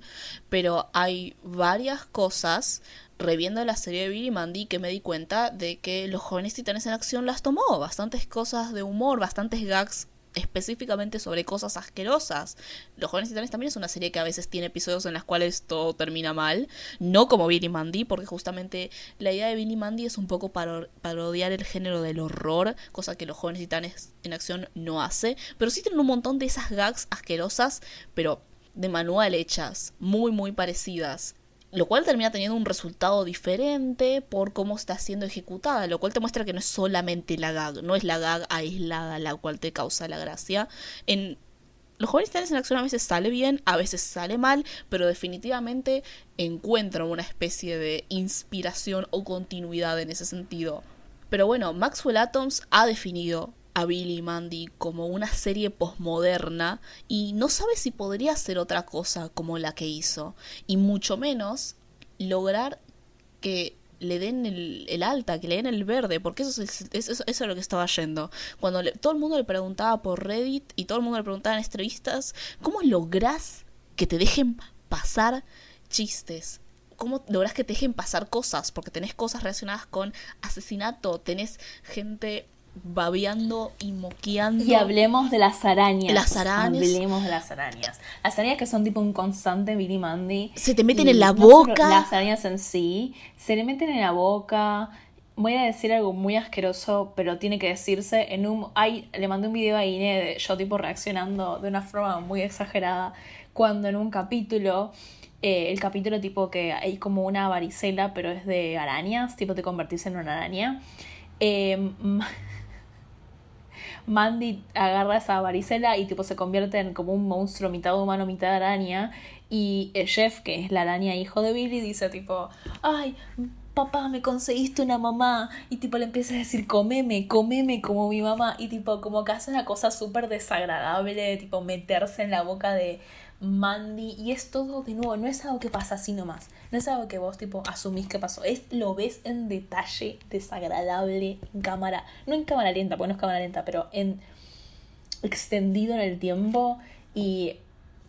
pero hay varias cosas reviendo la serie de Billy Mandy que me di cuenta de que los jóvenes titanes en acción las tomó, bastantes cosas de humor, bastantes gags específicamente sobre cosas asquerosas. Los jóvenes titanes también es una serie que a veces tiene episodios en las cuales todo termina mal, no como Billy Mandy, porque justamente la idea de Billy Mandy es un poco parodiar el género del horror, cosa que los jóvenes titanes en acción no hace, pero sí tienen un montón de esas gags asquerosas, pero de manual hechas, muy muy parecidas lo cual termina teniendo un resultado diferente por cómo está siendo ejecutada, lo cual te muestra que no es solamente la gag, no es la gag aislada la cual te causa la gracia. En los jóvenes titanes en acción a veces sale bien, a veces sale mal, pero definitivamente encuentran una especie de inspiración o continuidad en ese sentido. Pero bueno, Maxwell Atoms ha definido a Billy y Mandy como una serie posmoderna y no sabe si podría hacer otra cosa como la que hizo y mucho menos lograr que le den el, alta, que le den el verde, porque eso es, eso, es lo que estaba yendo. Cuando todo el mundo le preguntaba por Reddit y todo el mundo le preguntaba en entrevistas, ¿cómo lográs que te dejen pasar chistes? ¿Cómo lográs que te dejen pasar cosas? Porque tenés cosas relacionadas con asesinato, tenés gente babeando y moqueando. Y hablemos de las arañas. Las arañas. Hablemos de las arañas. Las arañas que son tipo un constante Billy Mandy. Se te meten en la boca. Las arañas en sí. Se le meten en la boca. Voy a decir algo muy asqueroso, pero tiene que decirse. En un, hay, le mandé un video a Ine de yo tipo reaccionando de una forma muy exagerada. Cuando en un capítulo eh, el capítulo tipo que hay como una varicela, pero es de arañas, tipo te convertís en una araña. Eh, Mandy agarra esa varicela y tipo se convierte en como un monstruo mitad humano, mitad araña. Y Jeff, que es la araña hijo de Billy, dice tipo, ay, papá, me conseguiste una mamá. Y tipo le empieza a decir, comeme, comeme como mi mamá. Y tipo como que hace una cosa súper desagradable, tipo meterse en la boca de, Mandy, y es todo de nuevo, no es algo que pasa así nomás, no es algo que vos tipo asumís que pasó, es lo ves en detalle desagradable en cámara, no en cámara lenta, porque no es cámara lenta, pero en extendido en el tiempo y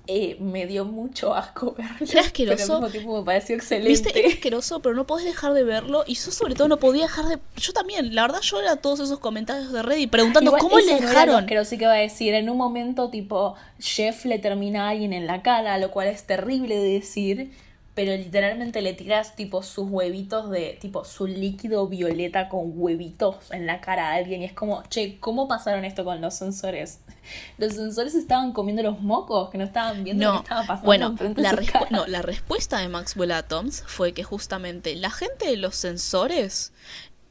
eh, me dio mucho asco verlo. Era asqueroso. Pero al mismo tiempo me pareció excelente. Viste, era asqueroso, pero no podés dejar de verlo. Y yo, sobre todo, no podía dejar de. Yo también, la verdad, yo era todos esos comentarios de Reddit preguntando cómo le dejaron. Pero sí que va a decir, en un momento, tipo, Jeff le termina a alguien en la cara, lo cual es terrible de decir pero literalmente le tiras tipo sus huevitos de tipo su líquido violeta con huevitos en la cara a alguien y es como, che, ¿cómo pasaron esto con los sensores? Los sensores estaban comiendo los mocos, que no estaban viendo lo que estaba pasando. Bueno, la, no, la respuesta de Maxwell Atoms fue que justamente la gente de los sensores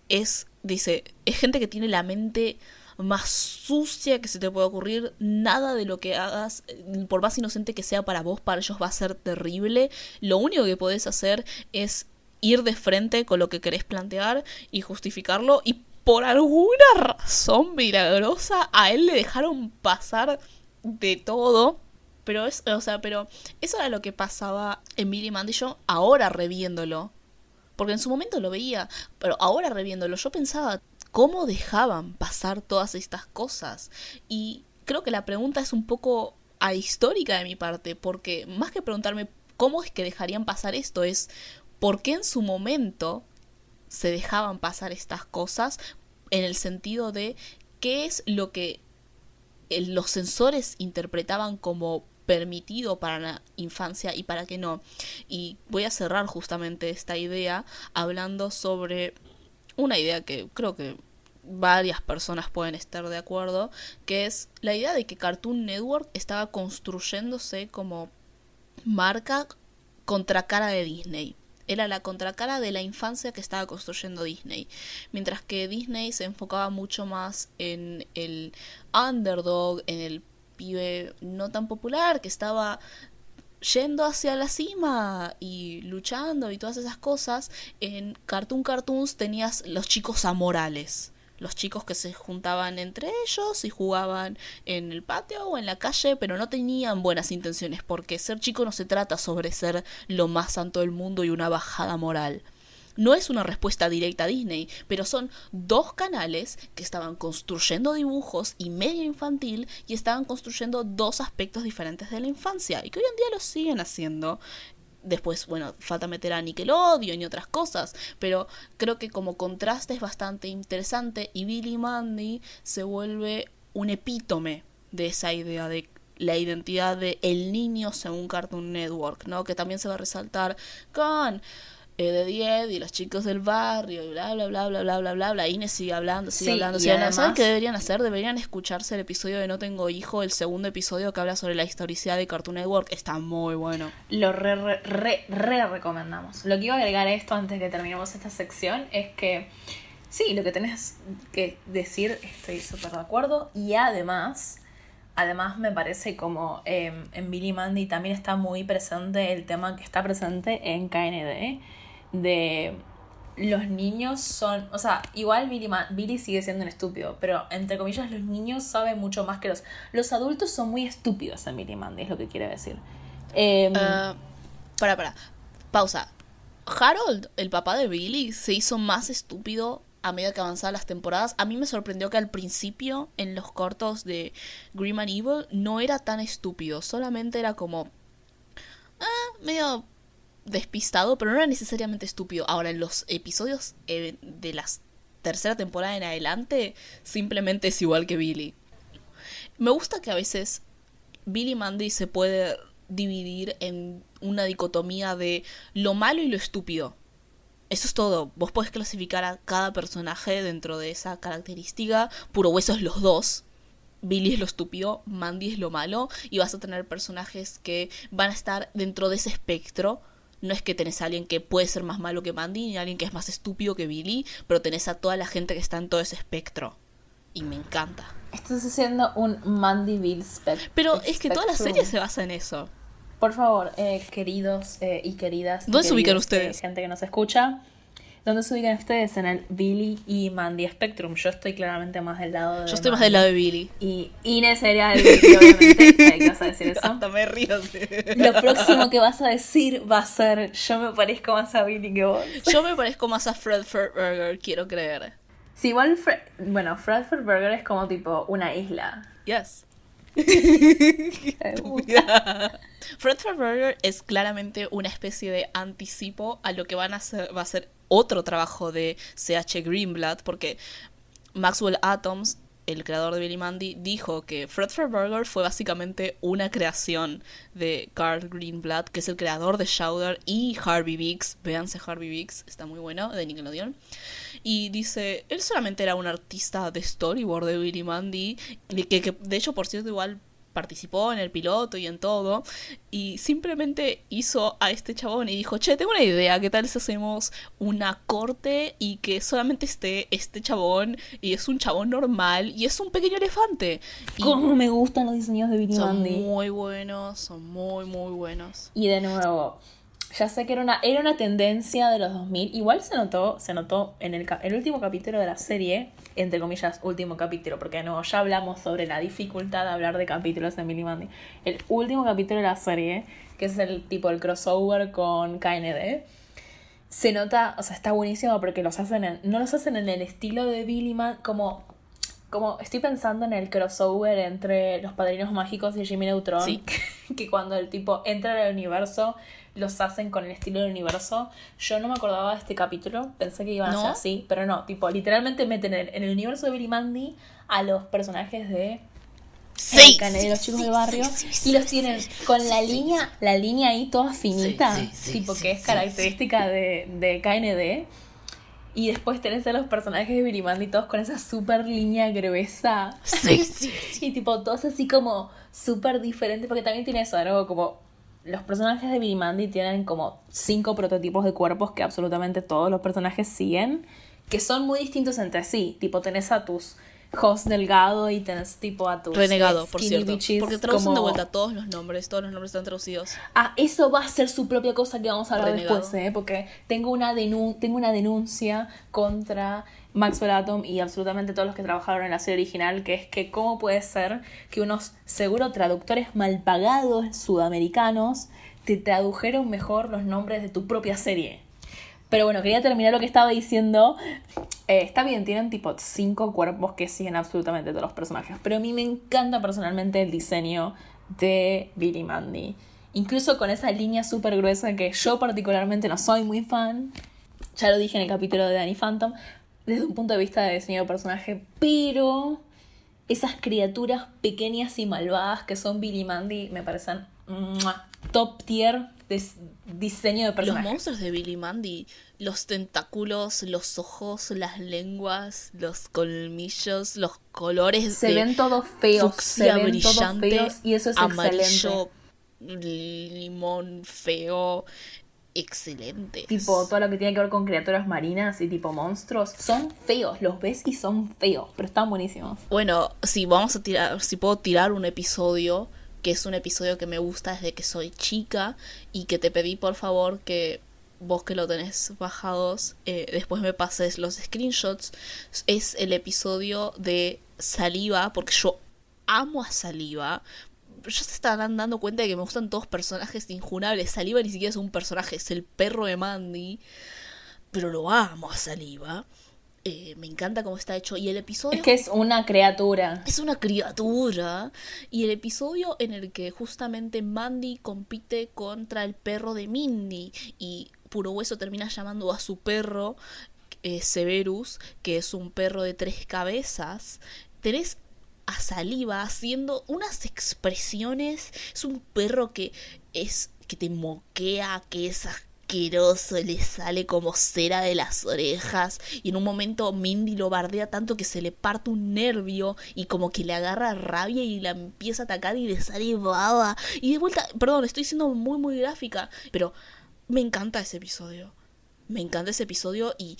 es, dice, es gente que tiene la mente más sucia que se te pueda ocurrir. Nada de lo que hagas, por más inocente que sea para vos, para ellos va a ser terrible. Lo único que podés hacer es ir de frente con lo que querés plantear y justificarlo. Y por alguna razón milagrosa a él le dejaron pasar de todo. Pero es, o sea, pero eso era lo que pasaba en Billy Mandy yo ahora reviéndolo. Porque en su momento lo veía, pero ahora reviéndolo yo pensaba, cómo dejaban pasar todas estas cosas. Y creo que la pregunta es un poco ahistórica de mi parte, porque más que preguntarme cómo es que dejarían pasar esto, es por qué en su momento se dejaban pasar estas cosas en el sentido de qué es lo que los sensores interpretaban como permitido para la infancia y para qué no. Y voy a cerrar justamente esta idea hablando sobre una idea que creo que varias personas pueden estar de acuerdo, que es la idea de que Cartoon Network estaba construyéndose como marca contracara de Disney. Era la contracara de la infancia que estaba construyendo Disney. Mientras que Disney se enfocaba mucho más en el underdog, en el pibe no tan popular que estaba yendo hacia la cima y luchando y todas esas cosas, en Cartoon Cartoons tenías los chicos amorales. Los chicos que se juntaban entre ellos y jugaban en el patio o en la calle, pero no tenían buenas intenciones, porque ser chico no se trata sobre ser lo más santo del mundo y una bajada moral. No es una respuesta directa a Disney, pero son dos canales que estaban construyendo dibujos y media infantil y estaban construyendo dos aspectos diferentes de la infancia y que hoy en día lo siguen haciendo. Después, bueno, falta meter a Nickelodeon y otras cosas, pero creo que como contraste es bastante interesante y Billy Mandy se vuelve un epítome de esa idea de la identidad de el niño según Cartoon Network, ¿no? Que también se va a resaltar con de 10 y los chicos del barrio y bla bla bla bla bla bla bla bla Inés sigue hablando, sigue Sí, hablando, sigue hablando. ¿Saben además- qué deberían hacer? Deberían escucharse el episodio de No tengo hijo, el segundo episodio que habla sobre la historicidad de Cartoon Network, está muy bueno. Lo re, re, re, re recomendamos. Lo que iba a agregar a esto antes de que terminemos esta sección es que sí, lo que tenés que decir, estoy súper de acuerdo. Y además, además me parece como eh, en Billy Mandy también está muy presente el tema que está presente en KND de los niños son, o sea, igual Billy, Billy sigue siendo un estúpido, pero entre comillas los niños saben mucho más que los... Los adultos son muy estúpidos en Billy Mandy, es lo que quiere decir. Em, Ah, para, para. Pausa. Harold, el papá de Billy, se hizo más estúpido a medida que avanzaban las temporadas. A mí me sorprendió que al principio, en los cortos de Grim and Evil, no era tan estúpido. Solamente era como. ah, medio despistado, pero no era necesariamente estúpido. Ahora, en los episodios eh, de la tercera temporada en adelante, simplemente es igual que Billy. Me gusta que a veces Billy Mandy se puede dividir en una dicotomía de lo malo y lo estúpido. Eso es todo. Vos podés clasificar a cada personaje dentro de esa característica. Puro hueso es los dos. Billy es lo estúpido, Mandy es lo malo. Y vas a tener personajes que van a estar dentro de ese espectro. No es que tenés a alguien que puede ser más malo que Mandy, ni a alguien que es más estúpido que Billy, pero tenés a toda la gente que está en todo ese espectro. Y me encanta. Estás haciendo un Mandy Bill spec. Pero es que toda la spectrum. serie se basa en eso. Por favor, eh, queridos eh, y queridas. y ¿Dónde se ubican queridos, ustedes? eh, gente que nos escucha. ¿Dónde se ubican ustedes? En el Billy y Mandy Spectrum. Yo estoy claramente más del lado de. Yo estoy más del lado de Billy. Y Inés sería el Billy, obviamente. Que vas a decir eso. Hasta me río. Lo próximo que vas a decir va a ser: Yo me parezco más a Billy que vos. Yo me parezco más a Fred Burger, quiero creer. Si igual. Fre- bueno, Fredford Burger es como tipo una isla. Yes. Fred Burger es claramente una especie de anticipo a lo que van a hacer, va a ser otro trabajo de CH Greenblatt, porque Maxwell Atoms, el creador de Billy Mandy, dijo que Fred Burger fue básicamente una creación de Carl Greenblatt, que es el creador de Shouder y Harvey Biggs. Véanse Harvey Biggs, está muy bueno, de Nickelodeon. Y dice, él solamente era un artista de storyboard de Billy Mandy, que de hecho, por cierto, igual participó en el piloto y en todo, y simplemente hizo a este chabón y dijo, che, tengo una idea, ¿qué tal si hacemos una corte y que solamente esté este chabón y es un chabón normal y es un pequeño elefante? Y ¿Cómo me gustan los diseños de Billy son Mandy? muy buenos, son muy, muy buenos. Y de nuevo, ya sé que era una, era una tendencia de los 2000. Igual se notó, se notó en el, el último capítulo de la serie, entre comillas, último capítulo, porque de nuevo ya hablamos sobre la dificultad de hablar de capítulos en Billy Mandy. El último capítulo de la serie, que es el tipo el crossover con KND, se nota, o sea, está buenísimo porque los hacen en- no los hacen en el estilo de Billy Man, como como estoy pensando en el crossover entre los padrinos mágicos y Jimmy Neutron, Sí. que, que cuando el tipo entra al universo los hacen con el estilo del universo. Yo no me acordaba de este capítulo, pensé que iban a ¿No? ser así, pero no, tipo, literalmente meten en, el universo de Billy Mandy a los personajes de canal de los chicos del barrio y los tienen con la línea la línea ahí toda finita sí, sí, tipo sí, que es sí, característica de, de KND y después tenés a los personajes de Billy Mandy todos con esa super línea gruesa. Sí, sí, y tipo todos así como súper diferentes porque también tiene eso de nuevo como los personajes de Billy Mandy tienen como cinco prototipos de cuerpos que absolutamente todos los personajes siguen que son muy distintos entre sí tipo tenés a tus host delgado y tenés tipo a tus Renegado, eh, por cierto. Porque traducen de como- vuelta todos los nombres, todos los nombres están traducidos. Ah, eso va a ser su propia cosa que vamos a hablar Renegado. después, ¿eh? Porque tengo una, denun- tengo una denuncia contra Maxwell Atom y absolutamente todos los que trabajaron en la serie original, que es que cómo puede ser que unos seguro traductores mal pagados sudamericanos te tradujeron mejor los nombres de tu propia serie. Pero bueno, quería terminar lo que estaba diciendo. Eh, está bien, tienen tipo cinco cuerpos que siguen absolutamente todos los personajes. Pero a mí me encanta personalmente el diseño de Billy Mandy. Incluso con esa línea súper gruesa que yo particularmente no soy muy fan. Ya lo dije en el capítulo de Danny Phantom. Desde un punto de vista de diseño de personaje. Pero esas criaturas pequeñas y malvadas que son Billy y Mandy me parecen top tier de diseño de Los personajes. monstruos de Billy Mandy, los tentáculos, los ojos, las lenguas, los colmillos, los colores Se de ven todos feos, se ven todos brillante, feos y eso es excelente. amarillo, limón feo, excelente. Tipo, todo lo que tiene que ver con criaturas marinas y tipo monstruos, son feos, los ves y son feos, pero están buenísimos. Bueno, si vamos a tirar, si puedo tirar un episodio, que es un episodio que me gusta desde que soy chica y que te pedí por favor que vos que lo tenés bajados, eh, después me pases los screenshots, es el episodio de Saliva, porque yo amo a Saliva. Ya se estarán dando cuenta de que me gustan todos personajes injunables. Saliva ni siquiera es un personaje, es el perro de Mandy. Pero lo amo a Saliva. Eh, me encanta cómo está hecho. Y el episodio Es que es una criatura. es una criatura. Y el episodio en el que justamente Mandy compite contra el perro de Mindy. Y Puro Hueso termina llamando a su perro eh, Severus, que es un perro de tres cabezas. Tenés a Saliva haciendo unas expresiones. Es un perro que es. que te moquea, que es asqueroso, le sale como cera de las orejas. Y en un momento Mindy lo bardea tanto que se le parte un nervio y como que le agarra rabia y la empieza a atacar y le sale baba. Y de vuelta, perdón, estoy siendo muy, muy gráfica, pero me encanta ese episodio. Me encanta ese episodio y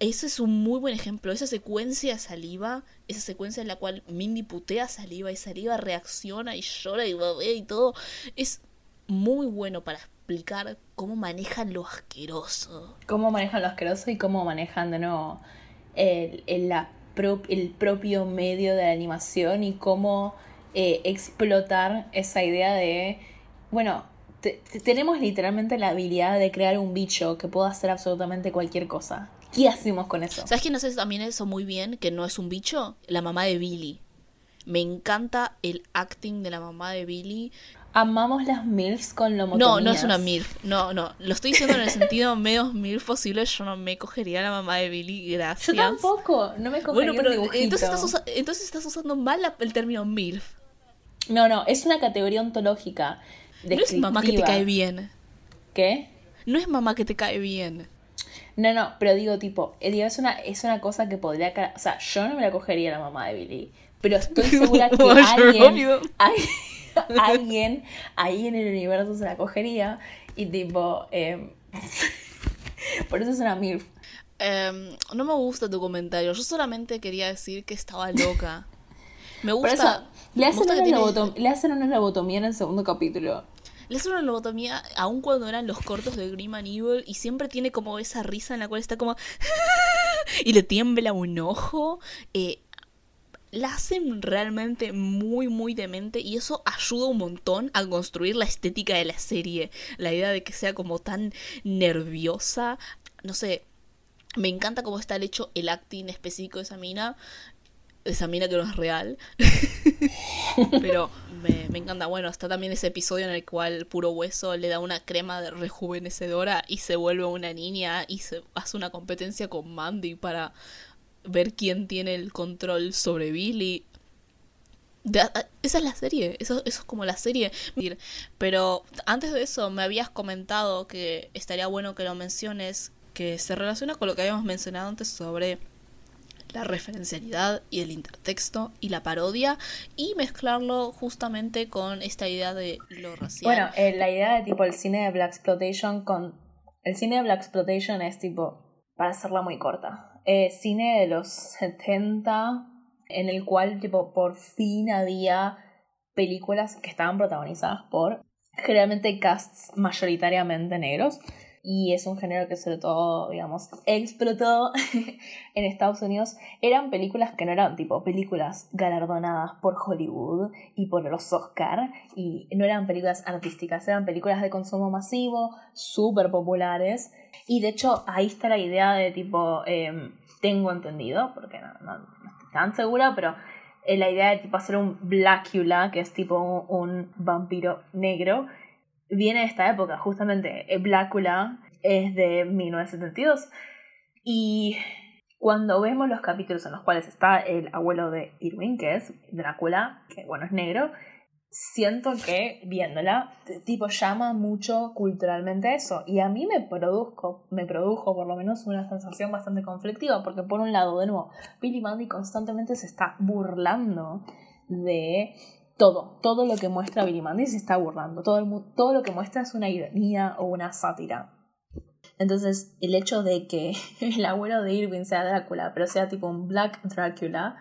ese es un muy buen ejemplo. Esa secuencia saliva, esa secuencia en la cual Mindy putea saliva y saliva reacciona y llora y babea y todo, es muy bueno para explicar cómo manejan lo asqueroso. Cómo manejan lo asqueroso y cómo manejan de nuevo el, el, la el propio medio de la animación y cómo eh, explotar esa idea de, bueno, te- te- tenemos literalmente la habilidad de crear un bicho que pueda hacer absolutamente cualquier cosa. ¿Qué hacemos con eso? ¿Sabes quién hace también eso muy bien? Que no es un bicho. La mamá de Billy. Me encanta el acting de la mamá de Billy. Amamos las MILFs con lomotomías. No, no es una MILF. No, no. Lo estoy diciendo en el sentido menos MILF posible. Yo no me cogería a la mamá de Billy. Gracias. Yo tampoco, no me cogería Bueno, un pero dibujito. entonces estás, usa- entonces estás usando mal el término MILF. No, no, es una categoría ontológica. No es mamá que te cae bien. ¿Qué? No es mamá que te cae bien. No, no, pero digo, tipo, eh, digo, es una, es una cosa que podría... O sea, yo no me la cogería a la mamá de Billy, pero estoy segura que alguien, alguien ahí en el universo se la cogería y tipo... eh, por eso es una MILF. Em, no me gusta tu comentario. Yo solamente quería decir que estaba loca. Me Por gusta. eso, le me hacen, gusta que una tiene- le hacen una lobotomía en el segundo capítulo. Le hacen una lobotomía aun cuando eran los cortos de Grim and Evil y siempre tiene como esa risa en la cual está como y le tiembla un ojo. Eh, la hacen realmente muy muy demente y eso ayuda un montón a construir la estética de la serie. La idea de que sea como tan nerviosa, no sé, me encanta cómo está el hecho el acting específico de esa mina. Esa mina que no es real. Pero me, encanta. Bueno, está también ese episodio en el cual Puro Hueso le da una crema de rejuvenecedora y se vuelve una niña y se hace una competencia con Mandy para ver quién tiene el control sobre Billy. Esa es la serie, eso, eso es como la serie. Pero antes de eso me habías comentado que estaría bueno que lo menciones, que se relaciona con lo que habíamos mencionado antes sobre la referencialidad y el intertexto y la parodia y mezclarlo justamente con esta idea de lo racial. Bueno, eh, la idea de tipo el cine de Black Exploitation con... El cine de Black Exploitation es tipo, para hacerla muy corta, eh, cine de los 70 en el cual tipo por fin había películas que estaban protagonizadas por generalmente casts mayoritariamente negros y es un género que sobre todo, digamos, explotó en Estados Unidos. Eran películas que no eran tipo películas galardonadas por Hollywood y por los Oscar y no eran películas artísticas, eran películas de consumo masivo, súper populares y de hecho ahí está la idea de tipo, eh, tengo entendido, porque no, no- estoy tan segura, pero eh, la idea de tipo hacer un Blackula, que es tipo un vampiro negro, viene de esta época, justamente. Eh, Blácula es de 1972. Y cuando vemos los capítulos en los cuales está el abuelo de Irwin, que es Drácula, que bueno, es negro, siento que viéndola, tipo, llama mucho culturalmente eso. Y a mí me produjo, me produjo por lo menos una sensación bastante conflictiva, porque por un lado, de nuevo, Billy Mandy constantemente se está burlando de todo, todo lo que muestra Billy se está burlando, todo, el, todo lo que muestra es una ironía o una sátira. Entonces, el hecho de que el abuelo de Irving sea Drácula, pero sea tipo un Black Drácula,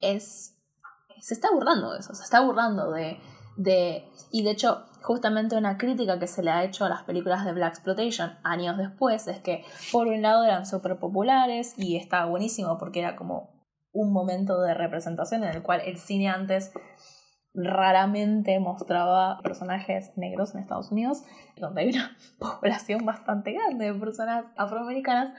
es. Se está burlando de eso, se está burlando de. de y de hecho, justamente una crítica que se le ha hecho a las películas de Black Exploitation años después es que, por un lado, eran súper populares y estaba buenísimo porque era como un momento de representación en el cual el cine antes raramente mostraba personajes negros en Estados Unidos, donde hay una población bastante grande de personas afroamericanas,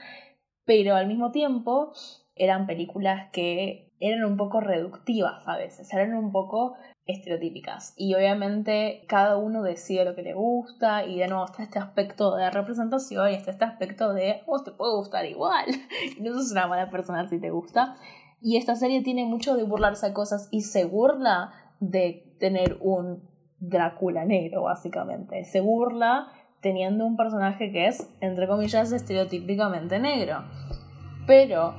pero al mismo tiempo eran películas que eran un poco reductivas a veces, eran un poco estereotípicas. Y obviamente cada uno decide lo que le gusta y de nuevo está este aspecto de representación y está este aspecto de, vos te puede gustar igual, no sos una mala persona si te gusta. Y esta serie tiene mucho de burlarse de cosas y se burla de tener un Drácula negro, básicamente. Se burla teniendo un personaje que es, entre comillas, estereotípicamente negro. Pero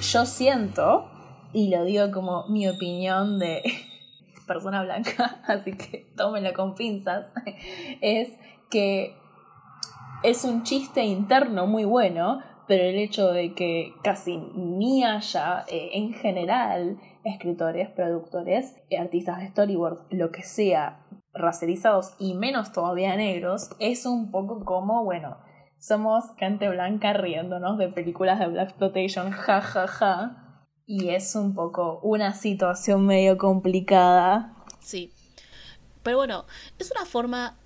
yo siento, y lo digo como mi opinión de persona blanca, así que tómenlo con pinzas, es que es un chiste interno muy bueno, pero el hecho de que casi ni haya eh, en general escritores, productores, artistas de storyboard, lo que sea, racializados y menos todavía negros, es un poco como, bueno, somos gente blanca riéndonos de películas de Black Exploitation, ja ja ja. Y es un poco una situación medio complicada. Sí. Pero bueno, es una forma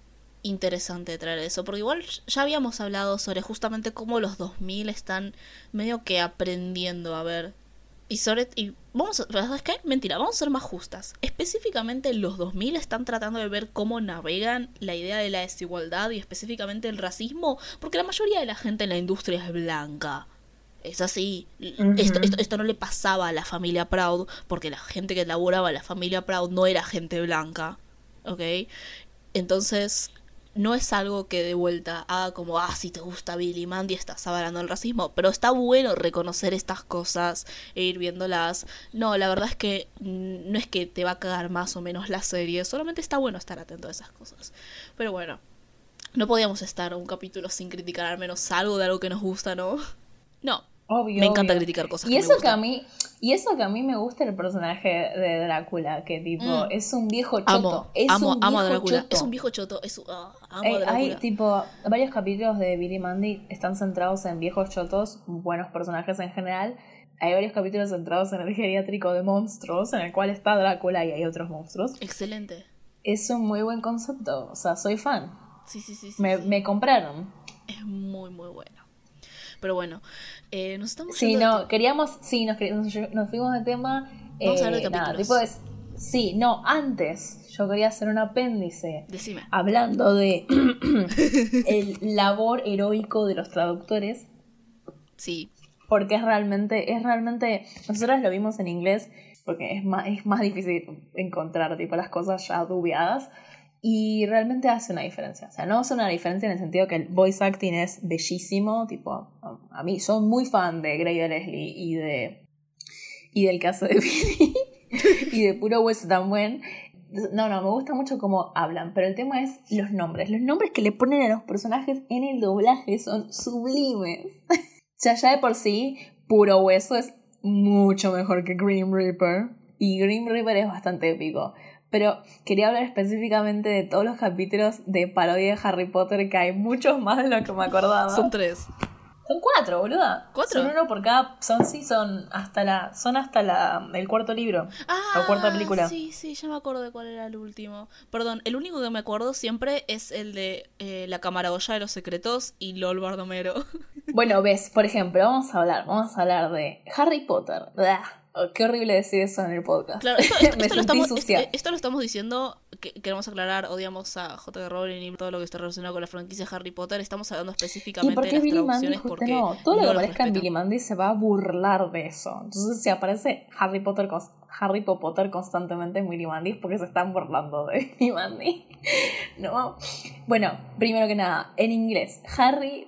interesante de traer eso, porque igual ya habíamos hablado sobre justamente cómo los 2000 están medio que aprendiendo a ver y sobre y vamos a, ¿es que? Mentira, vamos a ser más justas. Específicamente los 2000 están tratando de ver cómo navegan la idea de la desigualdad y específicamente el racismo, porque la mayoría de la gente en la industria es blanca. Es así. esto, esto, no le pasaba a la familia Proud, porque la gente que laboraba en la familia Proud no era gente blanca. ¿Ok? Entonces, no es algo que de vuelta haga como, ah, si te gusta Billy Mandy estás hablando del racismo, pero está bueno reconocer estas cosas e ir viéndolas. No, la verdad es que no es que te va a cagar más o menos la serie, solamente está bueno estar atento a esas cosas. Pero bueno, no podíamos estar un capítulo sin criticar al menos algo de algo que nos gusta, ¿no? No, me encanta criticar cosas. Y eso que a mí, y eso que a mí me gusta el personaje de Drácula, que tipo mm. es un viejo choto. Amo, es amo, un amo a Drácula. Es un viejo choto. Es, ah, amo a Drácula. Hay tipo varios capítulos de Billy Mandy están centrados en viejos chotos, buenos personajes en general. Hay varios capítulos centrados en el geriátrico de monstruos, en el cual está Drácula y hay otros monstruos. Excelente. Es un muy buen concepto. O sea, soy fan. Sí, sí, sí. me, me compraron. Es muy, muy bueno. Pero bueno, eh, nos estamos. Sí, no, queríamos. Sí, nos, nos, fuimos de tema. Vamos a ver de nada, tipo sí, no, antes yo quería hacer un apéndice. Decime. Hablando de el labor heroico de los traductores. Sí. Porque es realmente, es realmente. Nosotros lo vimos en inglés porque es más, es más difícil encontrar tipo las cosas ya dubiadas. Y realmente hace una diferencia. O sea, no hace una diferencia en el sentido que el voice acting es bellísimo. Tipo, a mí soy muy fan de Grey Leslie y de. y del caso de Billy. y de puro West Damwen. No, no, me gusta mucho cómo hablan, pero el tema es los nombres. Los nombres que le ponen a los personajes en el doblaje son sublimes. o sea, ya de por sí, puro hueso es mucho mejor que Grim Reaper. Y Grim Reaper es bastante épico. Pero quería hablar específicamente de todos los capítulos de parodia de Harry Potter, que hay muchos más de lo que me acordaba. Son tres. Son cuatro, boluda. ¿Cuatro? Son uno por cada. Son sí, son hasta la. Son hasta la. el cuarto libro. Ah, la cuarta película. Sí, sí, ya me acuerdo de cuál era el último. Perdón, el único que me acuerdo siempre es el de eh, La Camaragoya de los Secretos y LOL Bardomero. Bueno, ves, por ejemplo, vamos a hablar, vamos a hablar de Harry Potter. Qué horrible decir eso en el podcast. Claro, esto, lo estamos, diciendo que- queremos aclarar, odiamos a J.K. Rowling y todo lo que está relacionado con la franquicia Harry Potter. Estamos hablando ¿Y específicamente por de las Billy traducciones porque no, todo lo no que aparezca en. Billy Mandy se va a burlar de eso. Entonces, si aparece Harry Potter, Harry Potter constantemente en Billy Mandy es porque se están burlando de Billy Mandy. ¿No? Bueno, primero que nada, en inglés, Harry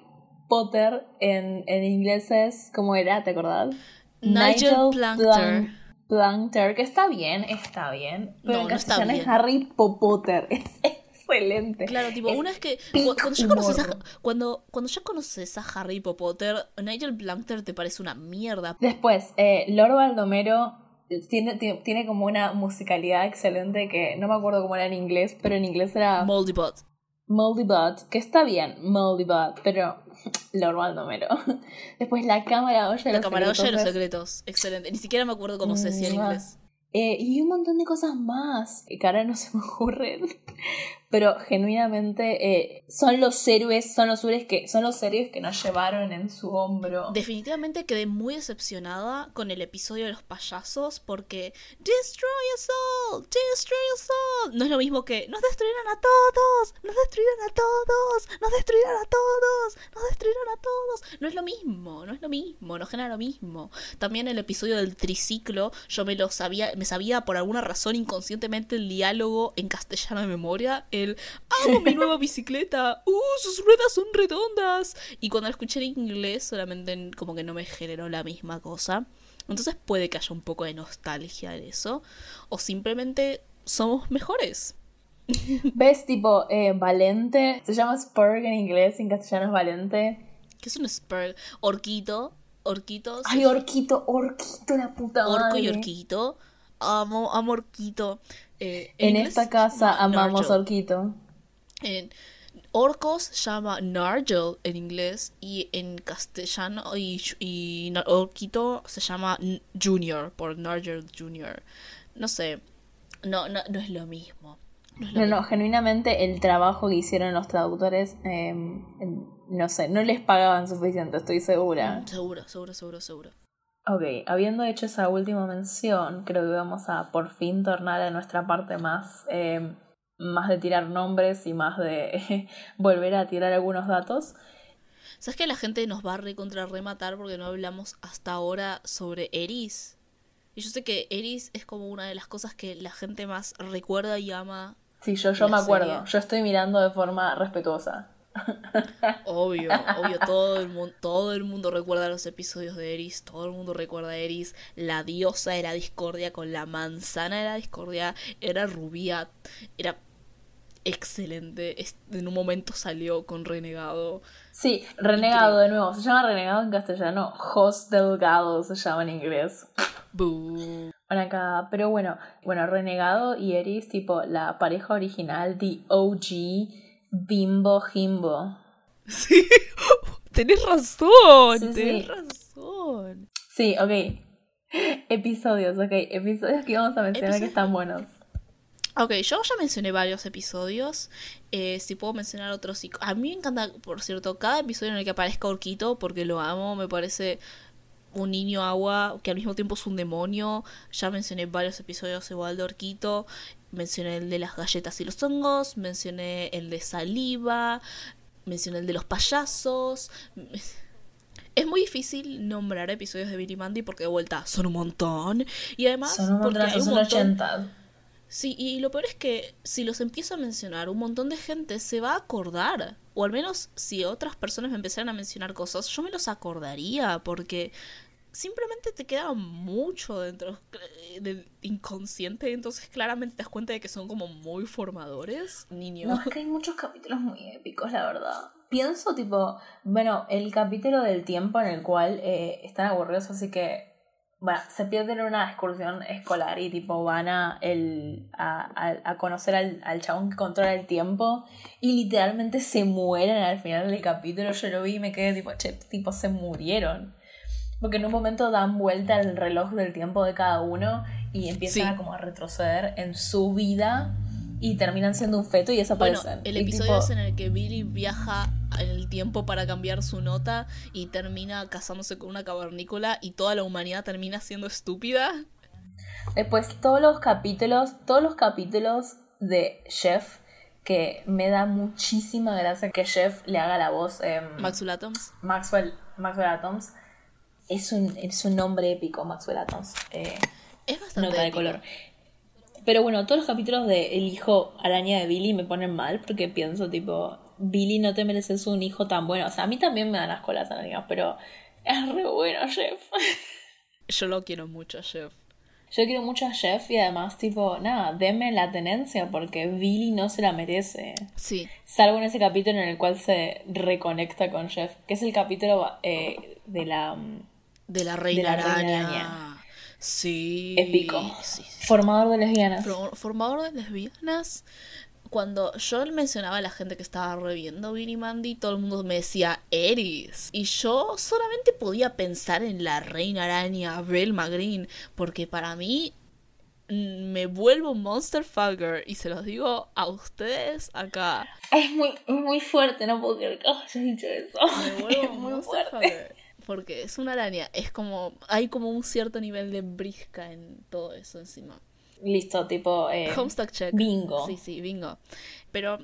Potter en, en inglés es. ¿Cómo era? ¿Te acordás? Nigel Plankter. Plan- Plankter, que está bien, está bien. Pero No, en no está castellano es bien. Harry Potter. Es excelente. Claro, tipo, Es una es que cuando ya, conoces a, cuando, cuando ya conoces a Harry Potter, Nigel Plankter te parece una mierda. Después, eh, Lord Baldomero tiene, tiene, tiene como una musicalidad excelente que no me acuerdo cómo era en inglés, pero en inglés era Moldybot. Moldybot, que está bien, Moldybot, pero Lord Baldomero. Después la cámara olla de La los cámara olla de los secretos secretos. Excelente. Ni siquiera me acuerdo cómo se decía en inglés. Eh, y un montón de cosas más que ahora no se me ocurren. Pero genuinamente eh, son los héroes, son los héroes que son los héroes que nos llevaron en su hombro. Definitivamente quedé muy decepcionada con el episodio de los payasos porque Destroy us all, destroy us all. No es lo mismo que nos destruirán a todos, nos destruirán a todos, nos destruirán a todos, nos destruirán a todos. No es lo mismo, no es lo mismo, no genera lo mismo. También el episodio del triciclo, yo me lo sabía, me sabía por alguna razón inconscientemente el diálogo en castellano de memoria, amo mi nueva bicicleta, uh, sus ruedas son redondas. Y cuando lo escuché en inglés, solamente en- como que no me generó la misma cosa. Entonces puede que haya un poco de nostalgia en eso. O simplemente somos mejores. ¿Ves tipo eh, Valente? Se llama Spurg en inglés, en castellano es Valente. ¿Qué es un Spurg? Orquito. Orquito. Ay, Orquito, Orquito, la puta Orco y madre. Orquito. Amo, amo Orquito. Eh, En esta casa amamos. Orquito. En Orcos se llama Nargel en inglés y en castellano y, Orquito se llama Junior por Nargel Junior. No sé, no, no, no es lo mismo. No genuinamente el trabajo que hicieron los traductores, eh, no sé, no les pagaban suficiente, estoy segura. Seguro, seguro, seguro, seguro. Ok, habiendo hecho esa última mención, creo que vamos a por fin tornar a nuestra parte más, eh, más de tirar nombres y más de volver a tirar algunos datos. ¿Sabes que la gente nos va a recontra rematar porque no hablamos hasta ahora sobre Eris? Y yo sé que Eris es como una de las cosas que la gente más recuerda y ama. Sí, yo, yo me acuerdo, yo estoy mirando de forma respetuosa. Obvio, obvio, todo el, mundo, todo el mundo recuerda los episodios de Eris, todo el mundo recuerda a Eris, la diosa de la discordia con la manzana de la discordia, era rubia, era excelente, en un momento salió con Renegado. Sí, Renegado de nuevo, se llama Renegado en castellano, Host Delgado se llama en inglés. Boo. Bueno, acá, pero bueno, bueno, Renegado y Eris, tipo la pareja original, the OG, Bimbo Jimbo. Sí, tenés razón, Sí, tenés sí. razón. Sí, ok. Episodios, ok. Episodios que vamos a mencionar que están buenos. Ok, yo ya mencioné varios episodios. eh, si puedo mencionar otros. A mí me encanta, por cierto, cada episodio en el que aparezca Orquito, porque lo amo, me parece un niño agua que al mismo tiempo es un demonio. Ya mencioné varios episodios igual de Orquito. Mencioné el de las galletas y los hongos. Mencioné el de saliva. Mencioné el de los payasos. Es muy difícil nombrar episodios de Billy Mandy porque de vuelta son un montón. Y además, Son un montón, hay un son montón 80. Sí, y lo peor es que si los empiezo a mencionar, un montón de gente se va a acordar. O al menos si otras personas me empezaran a mencionar cosas, yo me los acordaría, porque simplemente te queda mucho dentro del inconsciente, entonces claramente te das cuenta de que son como muy formadores, niño. No, es que hay muchos capítulos muy épicos, la verdad. Pienso, tipo, bueno, el capítulo del tiempo en el cual eh, están aburridos, así que, bueno, se pierden en una excursión escolar y, tipo, van a, el, a, a- a conocer al, al chabón que controla el tiempo y literalmente se mueren al final del capítulo. Yo lo vi y me quedé, tipo, che, tipo, se murieron. Porque en un momento dan vuelta el reloj del tiempo de cada uno y empiezan Sí. a como a retroceder en su vida y terminan siendo un feto y Bueno, desaparecen. el Y episodio tipo, es en el que Billy viaja en el tiempo para cambiar su nota y termina casándose con una cavernícola y toda la humanidad termina siendo estúpida. Después todos los capítulos, todos los capítulos de Jeff que me da muchísima gracia que Jeff le haga la voz. Eh, Maxwell Atoms. Maxwell, Maxwell Atoms. Es un, es un nombre épico, Maxwell Atoms. Eh, es bastante nota de color. Pero bueno, todos los capítulos de El hijo araña de Billy me ponen mal porque pienso, tipo, Billy no te mereces un hijo tan bueno. O sea, a mí también me dan las colas arañas, pero es re bueno, Jeff. Yo lo quiero mucho, Jeff. Yo quiero mucho a Jeff y además, tipo, nada, denme la tenencia porque Billy no se la merece. Sí. Salvo en ese capítulo en el cual se reconecta con Jeff, que es el capítulo eh, de la. De la reina, araña. Sí. Épico. Formador de lesbianas. Formador de lesbianas cuando yo mencionaba a la gente que estaba reviendo Billy Mandy, todo el mundo me decía Eris. Y yo solamente podía pensar en la reina araña, Velma Green, porque para mí mm, me vuelvo monster fucker y se los digo a ustedes acá. Es muy, muy fuerte, no puedo creer que hayas dicho eso. Me vuelvo un monster fucker. Porque es una araña, es como, hay como un cierto nivel de brisca en todo eso encima. Listo, tipo. Eh, Homestuck check. Bingo. Sí, sí, bingo. Pero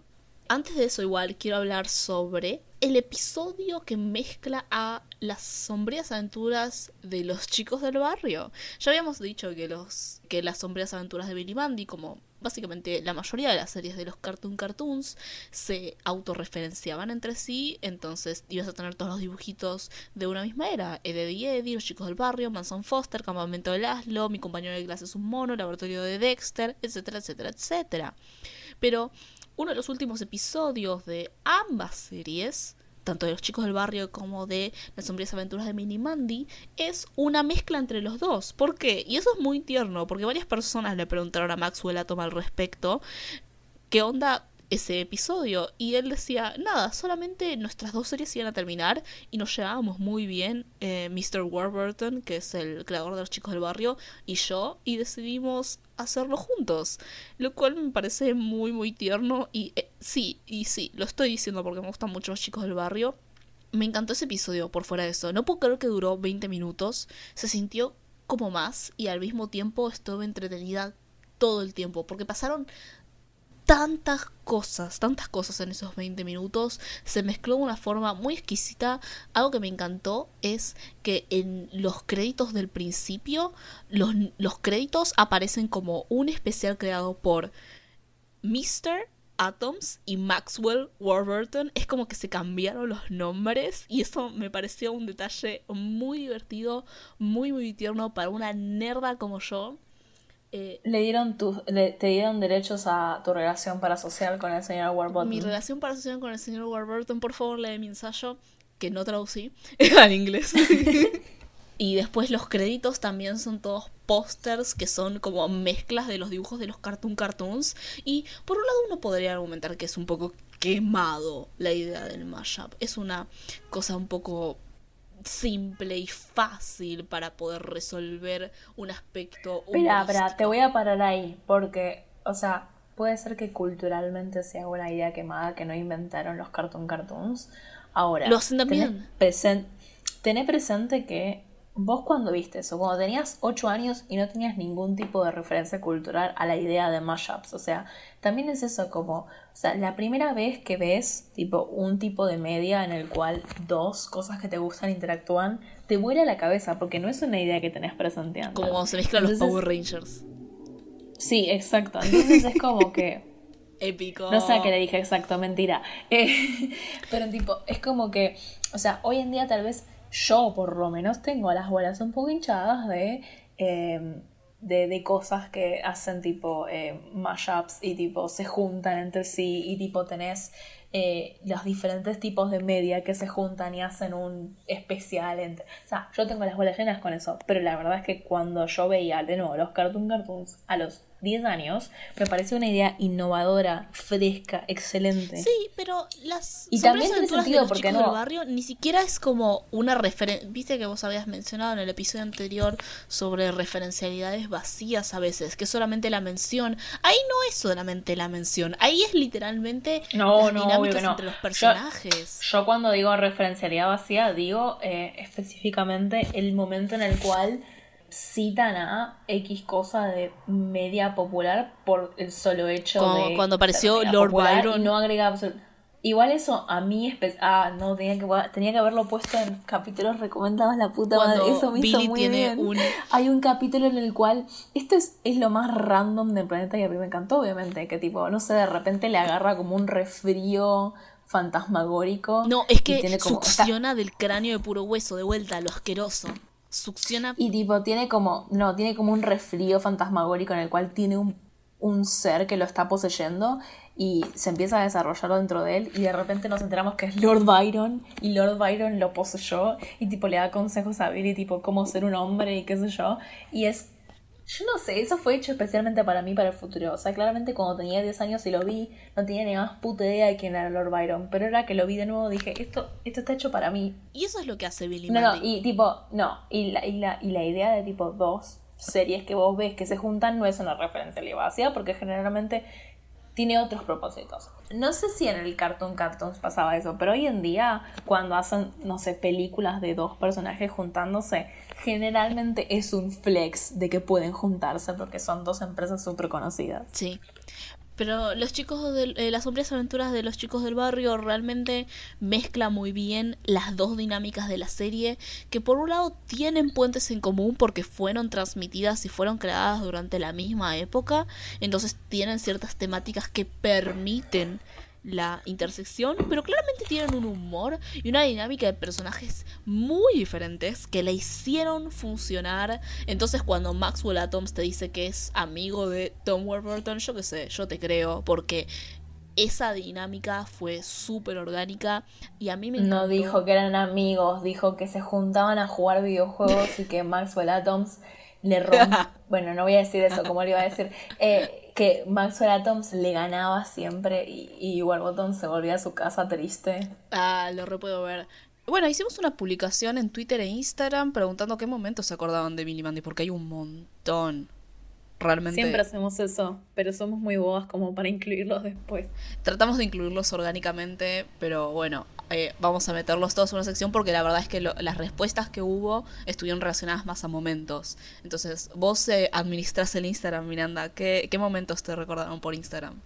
antes de eso, igual quiero hablar sobre el episodio que mezcla a las sombrías aventuras de los chicos del barrio. Ya habíamos dicho que los que las sombrías aventuras de Billy Mandy, como básicamente la mayoría de las series de los Cartoon Cartoons, se autorreferenciaban entre sí, entonces ibas a tener todos los dibujitos de una misma era. Eddie Eddie, los chicos del barrio, Manson Foster, Campamento de Laszlo, mi compañero de clase es un mono, Laboratorio de Dexter, etcétera, etcétera, etcétera. Pero uno de los últimos episodios de ambas series, tanto de los chicos del barrio como de las sombrías aventuras de Minnie Mandy, es una mezcla entre los dos. ¿Por qué? Y eso es muy tierno, porque varias personas le preguntaron a Maxwell Atom al respecto. ¿Qué onda ese episodio y él decía, nada, solamente nuestras dos series iban a terminar y nos llevábamos muy bien eh, Mr. Warburton, que es el creador de los chicos del barrio, y yo, y decidimos hacerlo juntos, lo cual me parece muy, muy tierno y eh, sí, y sí, lo estoy diciendo porque me gustan mucho los chicos del barrio. Me encantó ese episodio por fuera de eso. No puedo creer que duró 20 minutos. Se sintió como más y al mismo tiempo estuve entretenida todo el tiempo porque pasaron tantas cosas, tantas cosas en esos 20 minutos. Se mezcló de una forma muy exquisita. Algo que me encantó es que en los créditos del principio, los, los créditos aparecen como un especial creado por Mr. Atoms y Maxwell Warburton. Es como que se cambiaron los nombres y eso me pareció un detalle muy divertido, muy muy tierno para una nerda como yo eh, le dieron tu, te dieron derechos a tu relación parasocial con el señor Warburton. Mi relación parasocial con el señor Warburton, por favor, lee mi ensayo, que no traducí al inglés. y después los créditos también son todos pósters que son como mezclas de los dibujos de los cartoon cartoons. Y por un lado uno podría argumentar que es un poco quemado la idea del mashup. Es una cosa un poco simple y fácil para poder resolver un aspecto. Espera, espera, te voy a parar ahí, porque, o sea, puede ser que culturalmente sea una idea quemada que no inventaron los cartoon cartoons. Ahora, lo hacen también. Tené presente que vos cuando viste eso, cuando tenías 8 años y no tenías ningún tipo de referencia cultural a la idea de mashups, o sea, también es eso como, o sea, la primera vez que ves tipo un tipo de media en el cual dos cosas que te gustan interactúan, te vuela la cabeza porque no es una idea que tenés presente antes. Como se mezclan los Power Rangers. Sí, exacto. Entonces es como que Épico. No sé a qué le dije exacto, mentira. Eh, pero tipo, es como que, o sea, hoy en día tal vez yo por lo menos tengo las bolas un poco hinchadas de, em, de, cosas que hacen tipo eh, mashups y tipo se juntan entre sí y tipo tenés eh, los diferentes tipos de media que se juntan y hacen un especial. Entre... O sea, yo tengo las bolas llenas con eso, pero la verdad es que cuando yo veía de nuevo los Cartoon Cartoons a los 10 años, me parece una idea innovadora, fresca, excelente. Sí, pero las y también tiene sentido porque no barrio ni siquiera es como una referencia, viste que vos habías mencionado en el episodio anterior sobre referencialidades vacías a veces, que solamente la mención, ahí no es solamente la mención, ahí es literalmente no, no, dinámicas entre los personajes. Yo, cuando digo referencialidad vacía digo eh, específicamente el momento en el cual citan a X cosa de media popular por el solo hecho Como de. cuando apareció Lord Byron. Y no agrega Igual eso a mí Ah, no, tenía que, tenía que haberlo puesto en capítulos recomendados la puta Cuando madre. Eso me Billy hizo muy tiene bien. un- Hay un capítulo en el cual. Esto es, es lo más random del planeta y a mí me encantó, obviamente. Que tipo, no sé, de repente le agarra como un resfrío fantasmagórico. No, es que tiene como- está- succiona del cráneo de puro hueso, de vuelta, lo asqueroso. Succiona. Y tipo, tiene como, no, tiene como un resfrío fantasmagórico en el cual tiene un, un ser que lo está poseyendo y se empieza a desarrollar dentro de él y de repente nos enteramos que es Lord Byron y Lord Byron lo poseyó y tipo le da consejos a Billy tipo cómo ser un hombre y qué sé yo. Y es, yo no sé, eso fue hecho especialmente para mí, para el futuro. O sea, claramente cuando tenía 10 años y lo vi, no tenía ni más puta idea de quién era Lord Byron. Pero ahora que lo vi de nuevo dije, esto, esto está hecho para mí. Y eso es lo que hace Billy No, no, y tipo, no, y la, y la, y la idea de tipo dos series que vos ves que se juntan no es una referencia a porque generalmente tiene otros propósitos. No sé si en el Cartoon Cartoons pasaba eso, pero hoy en día cuando hacen, no sé, películas de dos personajes juntándose, generalmente es un flex de que pueden juntarse porque son dos empresas súper conocidas. Sí. Pero los chicos de eh, las sombrías aventuras de los chicos del barrio realmente mezcla muy bien las dos dinámicas de la serie, que por un lado tienen puentes en común porque fueron transmitidas y fueron creadas durante la misma época, entonces tienen ciertas temáticas que permiten la intersección, pero claramente tienen un humor y una dinámica de personajes muy diferentes que la hicieron funcionar. Entonces cuando Maxwell Atoms te dice que es amigo de Tom Warburton, yo qué sé, yo te creo, porque esa dinámica fue súper orgánica y a mí me No dijo que eran amigos, dijo que se juntaban a jugar videojuegos y que Maxwell Atoms le romp... Bueno, no voy a decir eso, como le iba a decir. Eh, que Maxwell Atoms le ganaba siempre y, y Warburton se volvía a su casa triste. Ah, lo re puedo ver. Bueno, hicimos una publicación en Twitter e Instagram preguntando qué momentos se acordaban de Billy Mandy, porque hay un montón. Realmente. Siempre hacemos eso, pero somos muy bobas como para incluirlos después. Tratamos de incluirlos orgánicamente, pero bueno, eh, vamos a meterlos todos en una sección porque la verdad es que lo- las respuestas que hubo estuvieron relacionadas más a momentos. Entonces, vos eh, administras el Instagram, Miranda. ¿Qué, ¿Qué momentos te recordaron por Instagram?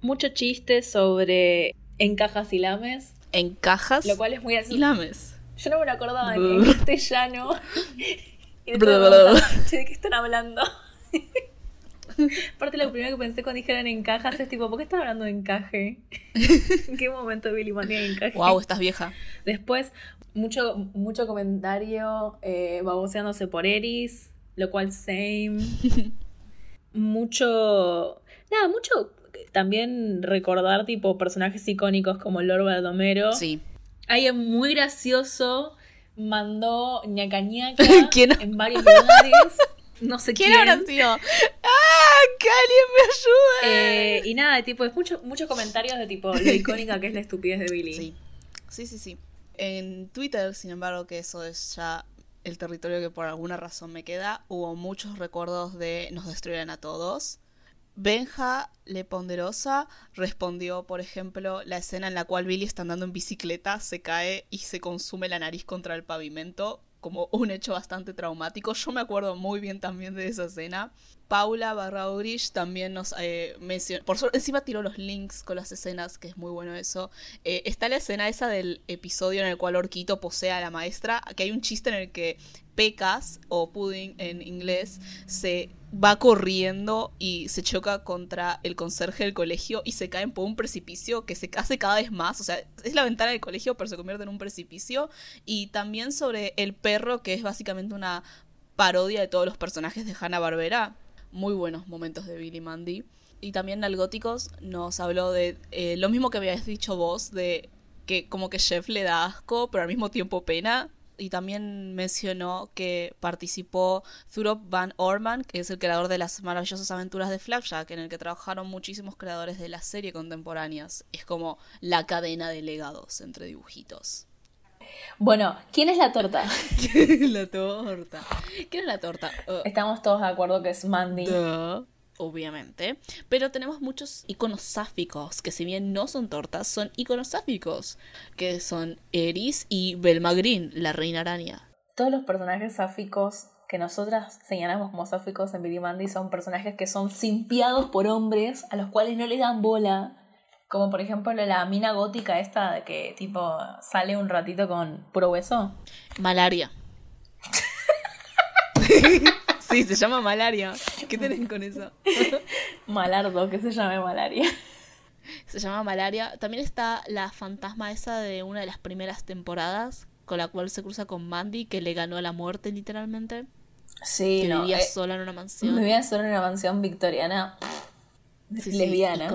Mucho chiste sobre encajas y lames, En cajas lo cual es muy y así. lames. Yo no me lo acordaba en, en castellano. y "Che, ¿de qué están hablando? Aparte, lo primero que pensé cuando dijeron encajas es tipo, ¿por qué están hablando de encaje? ¿En qué momento Billy Mandy hay encaje? Wow, estás vieja. Después, mucho, mucho comentario eh, baboseándose por Eris, lo cual same. mucho. Nada, mucho también recordar tipo personajes icónicos como Lord Baldomero. Sí. Alguien muy gracioso mandó ñaca ñaca ¿Quién? en varios lugares. No sé quién. ¿Quién habrá sido? ¡Ah! ¡Que alguien me ayude! Eh, y nada, tipo, es mucho- muchos comentarios de tipo lo icónica que es la estupidez de Billy. Sí. Sí, sí, sí. En Twitter, sin embargo, que eso es ya el territorio que por alguna razón me queda, hubo muchos recuerdos de nos destruirán a todos. Benja Le Ponderosa respondió, por ejemplo, la escena en la cual Billy está andando en bicicleta, se cae y se consume la nariz contra el pavimento, como un hecho bastante traumático. Yo me acuerdo muy bien también de esa escena. Paula Barraudrich también nos eh, mencionó, por suerte, encima tiró los links con las escenas, que es muy bueno eso. Eh, está la escena esa del episodio en el cual Orquito posee a la maestra, que hay un chiste en el que Pecas, o Pudding en inglés, se va corriendo y se choca contra el conserje del colegio y se caen por un precipicio que se hace cada vez más. O sea, es la ventana del colegio, pero se convierte en un precipicio. Y también sobre el perro, que es básicamente una parodia de todos los personajes de Hanna Barbera. Muy buenos momentos de Billy Mandy. Y también Nalgóticos nos habló de eh, lo mismo que habías dicho vos, de que como que Jeff le da asco, pero al mismo tiempo pena. Y también mencionó que participó Thurop Van Orman, que es el creador de las maravillosas aventuras de Flapjack, en el que trabajaron muchísimos creadores de la serie contemporáneas. Es como la cadena de legados entre dibujitos. Bueno, ¿quién es la torta? la torta. ¿Qué es la torta? Uh, Estamos todos de acuerdo que es Mandy. Duh, obviamente. Pero tenemos muchos iconos sáficos, que si bien no son tortas, son iconos sáficos, que son Eris y Belma Green, la reina araña. Todos los personajes sáficos que nosotras señalamos como sáficos en Billy Mandy son personajes que son simpiados por hombres a los cuales no le dan bola. Como por ejemplo la mina gótica esta de que tipo sale un ratito con puro hueso. Malaria. sí, se llama malaria. ¿Qué tenés con eso? Malardo, que se llame malaria. Se llama malaria. También está la fantasma esa de una de las primeras temporadas, con la cual se cruza con Mandy, que le ganó la muerte literalmente. Sí, que no, vivía eh, sola en una mansión. Vivía sola en una mansión victoriana. Sí, lesbiana.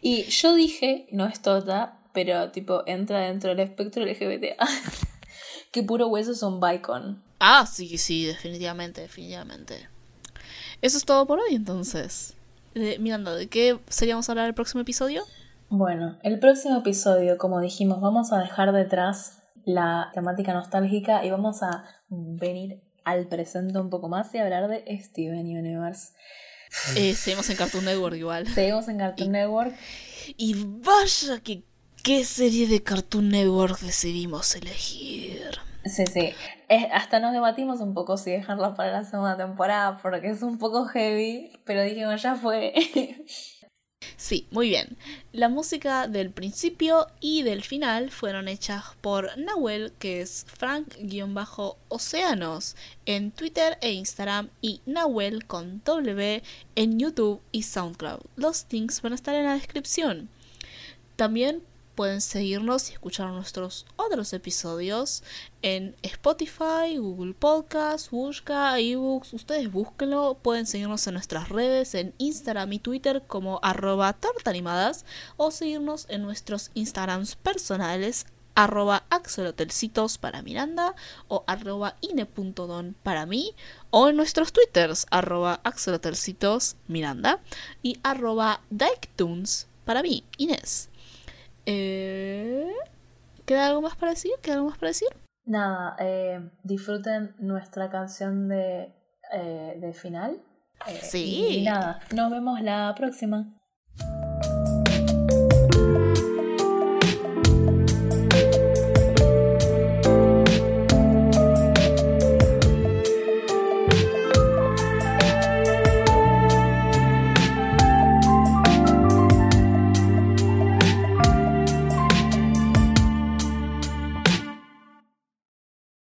Y yo dije, no es tota, pero tipo entra dentro del espectro LGBT. que puro hueso es un bicon. Ah, sí, sí, definitivamente, definitivamente. Eso es todo por hoy entonces. Eh, Miranda, ¿de qué seríamos a hablar el próximo episodio? Bueno, el próximo episodio, como dijimos, vamos a dejar detrás la temática nostálgica y vamos a venir al presente un poco más y hablar de Steven Universe. Eh, seguimos en Cartoon Network igual. Seguimos en Cartoon Network. Y vaya que qué serie de Cartoon Network decidimos elegir. Sí, sí. Hasta nos debatimos un poco si dejarla para la segunda temporada porque es un poco heavy, pero dijimos ya fue. Sí, muy bien. La música del principio y del final fueron hechas por Nahuel, que es Frank-Océanos en Twitter e Instagram, y Nahuel con W en YouTube y SoundCloud. Los links van a estar en la descripción. También pueden seguirnos y escuchar nuestros otros episodios en Spotify, Google Podcasts, Busca, eBooks. Ustedes búsquenlo. Pueden seguirnos en nuestras redes, en Instagram y Twitter como arroba tortanimadas o seguirnos en nuestros Instagrams personales arroba axelotelcitos para Miranda o arroba ine.don para mí o en nuestros twitters arroba axelotelcitos Miranda y arroba para mí, Inés. Eh, ¿Queda algo más para decir? ¿Queda algo más para decir? Nada, eh, disfruten nuestra canción de, eh, de final. Eh, Sí. Y nada, nos vemos la próxima.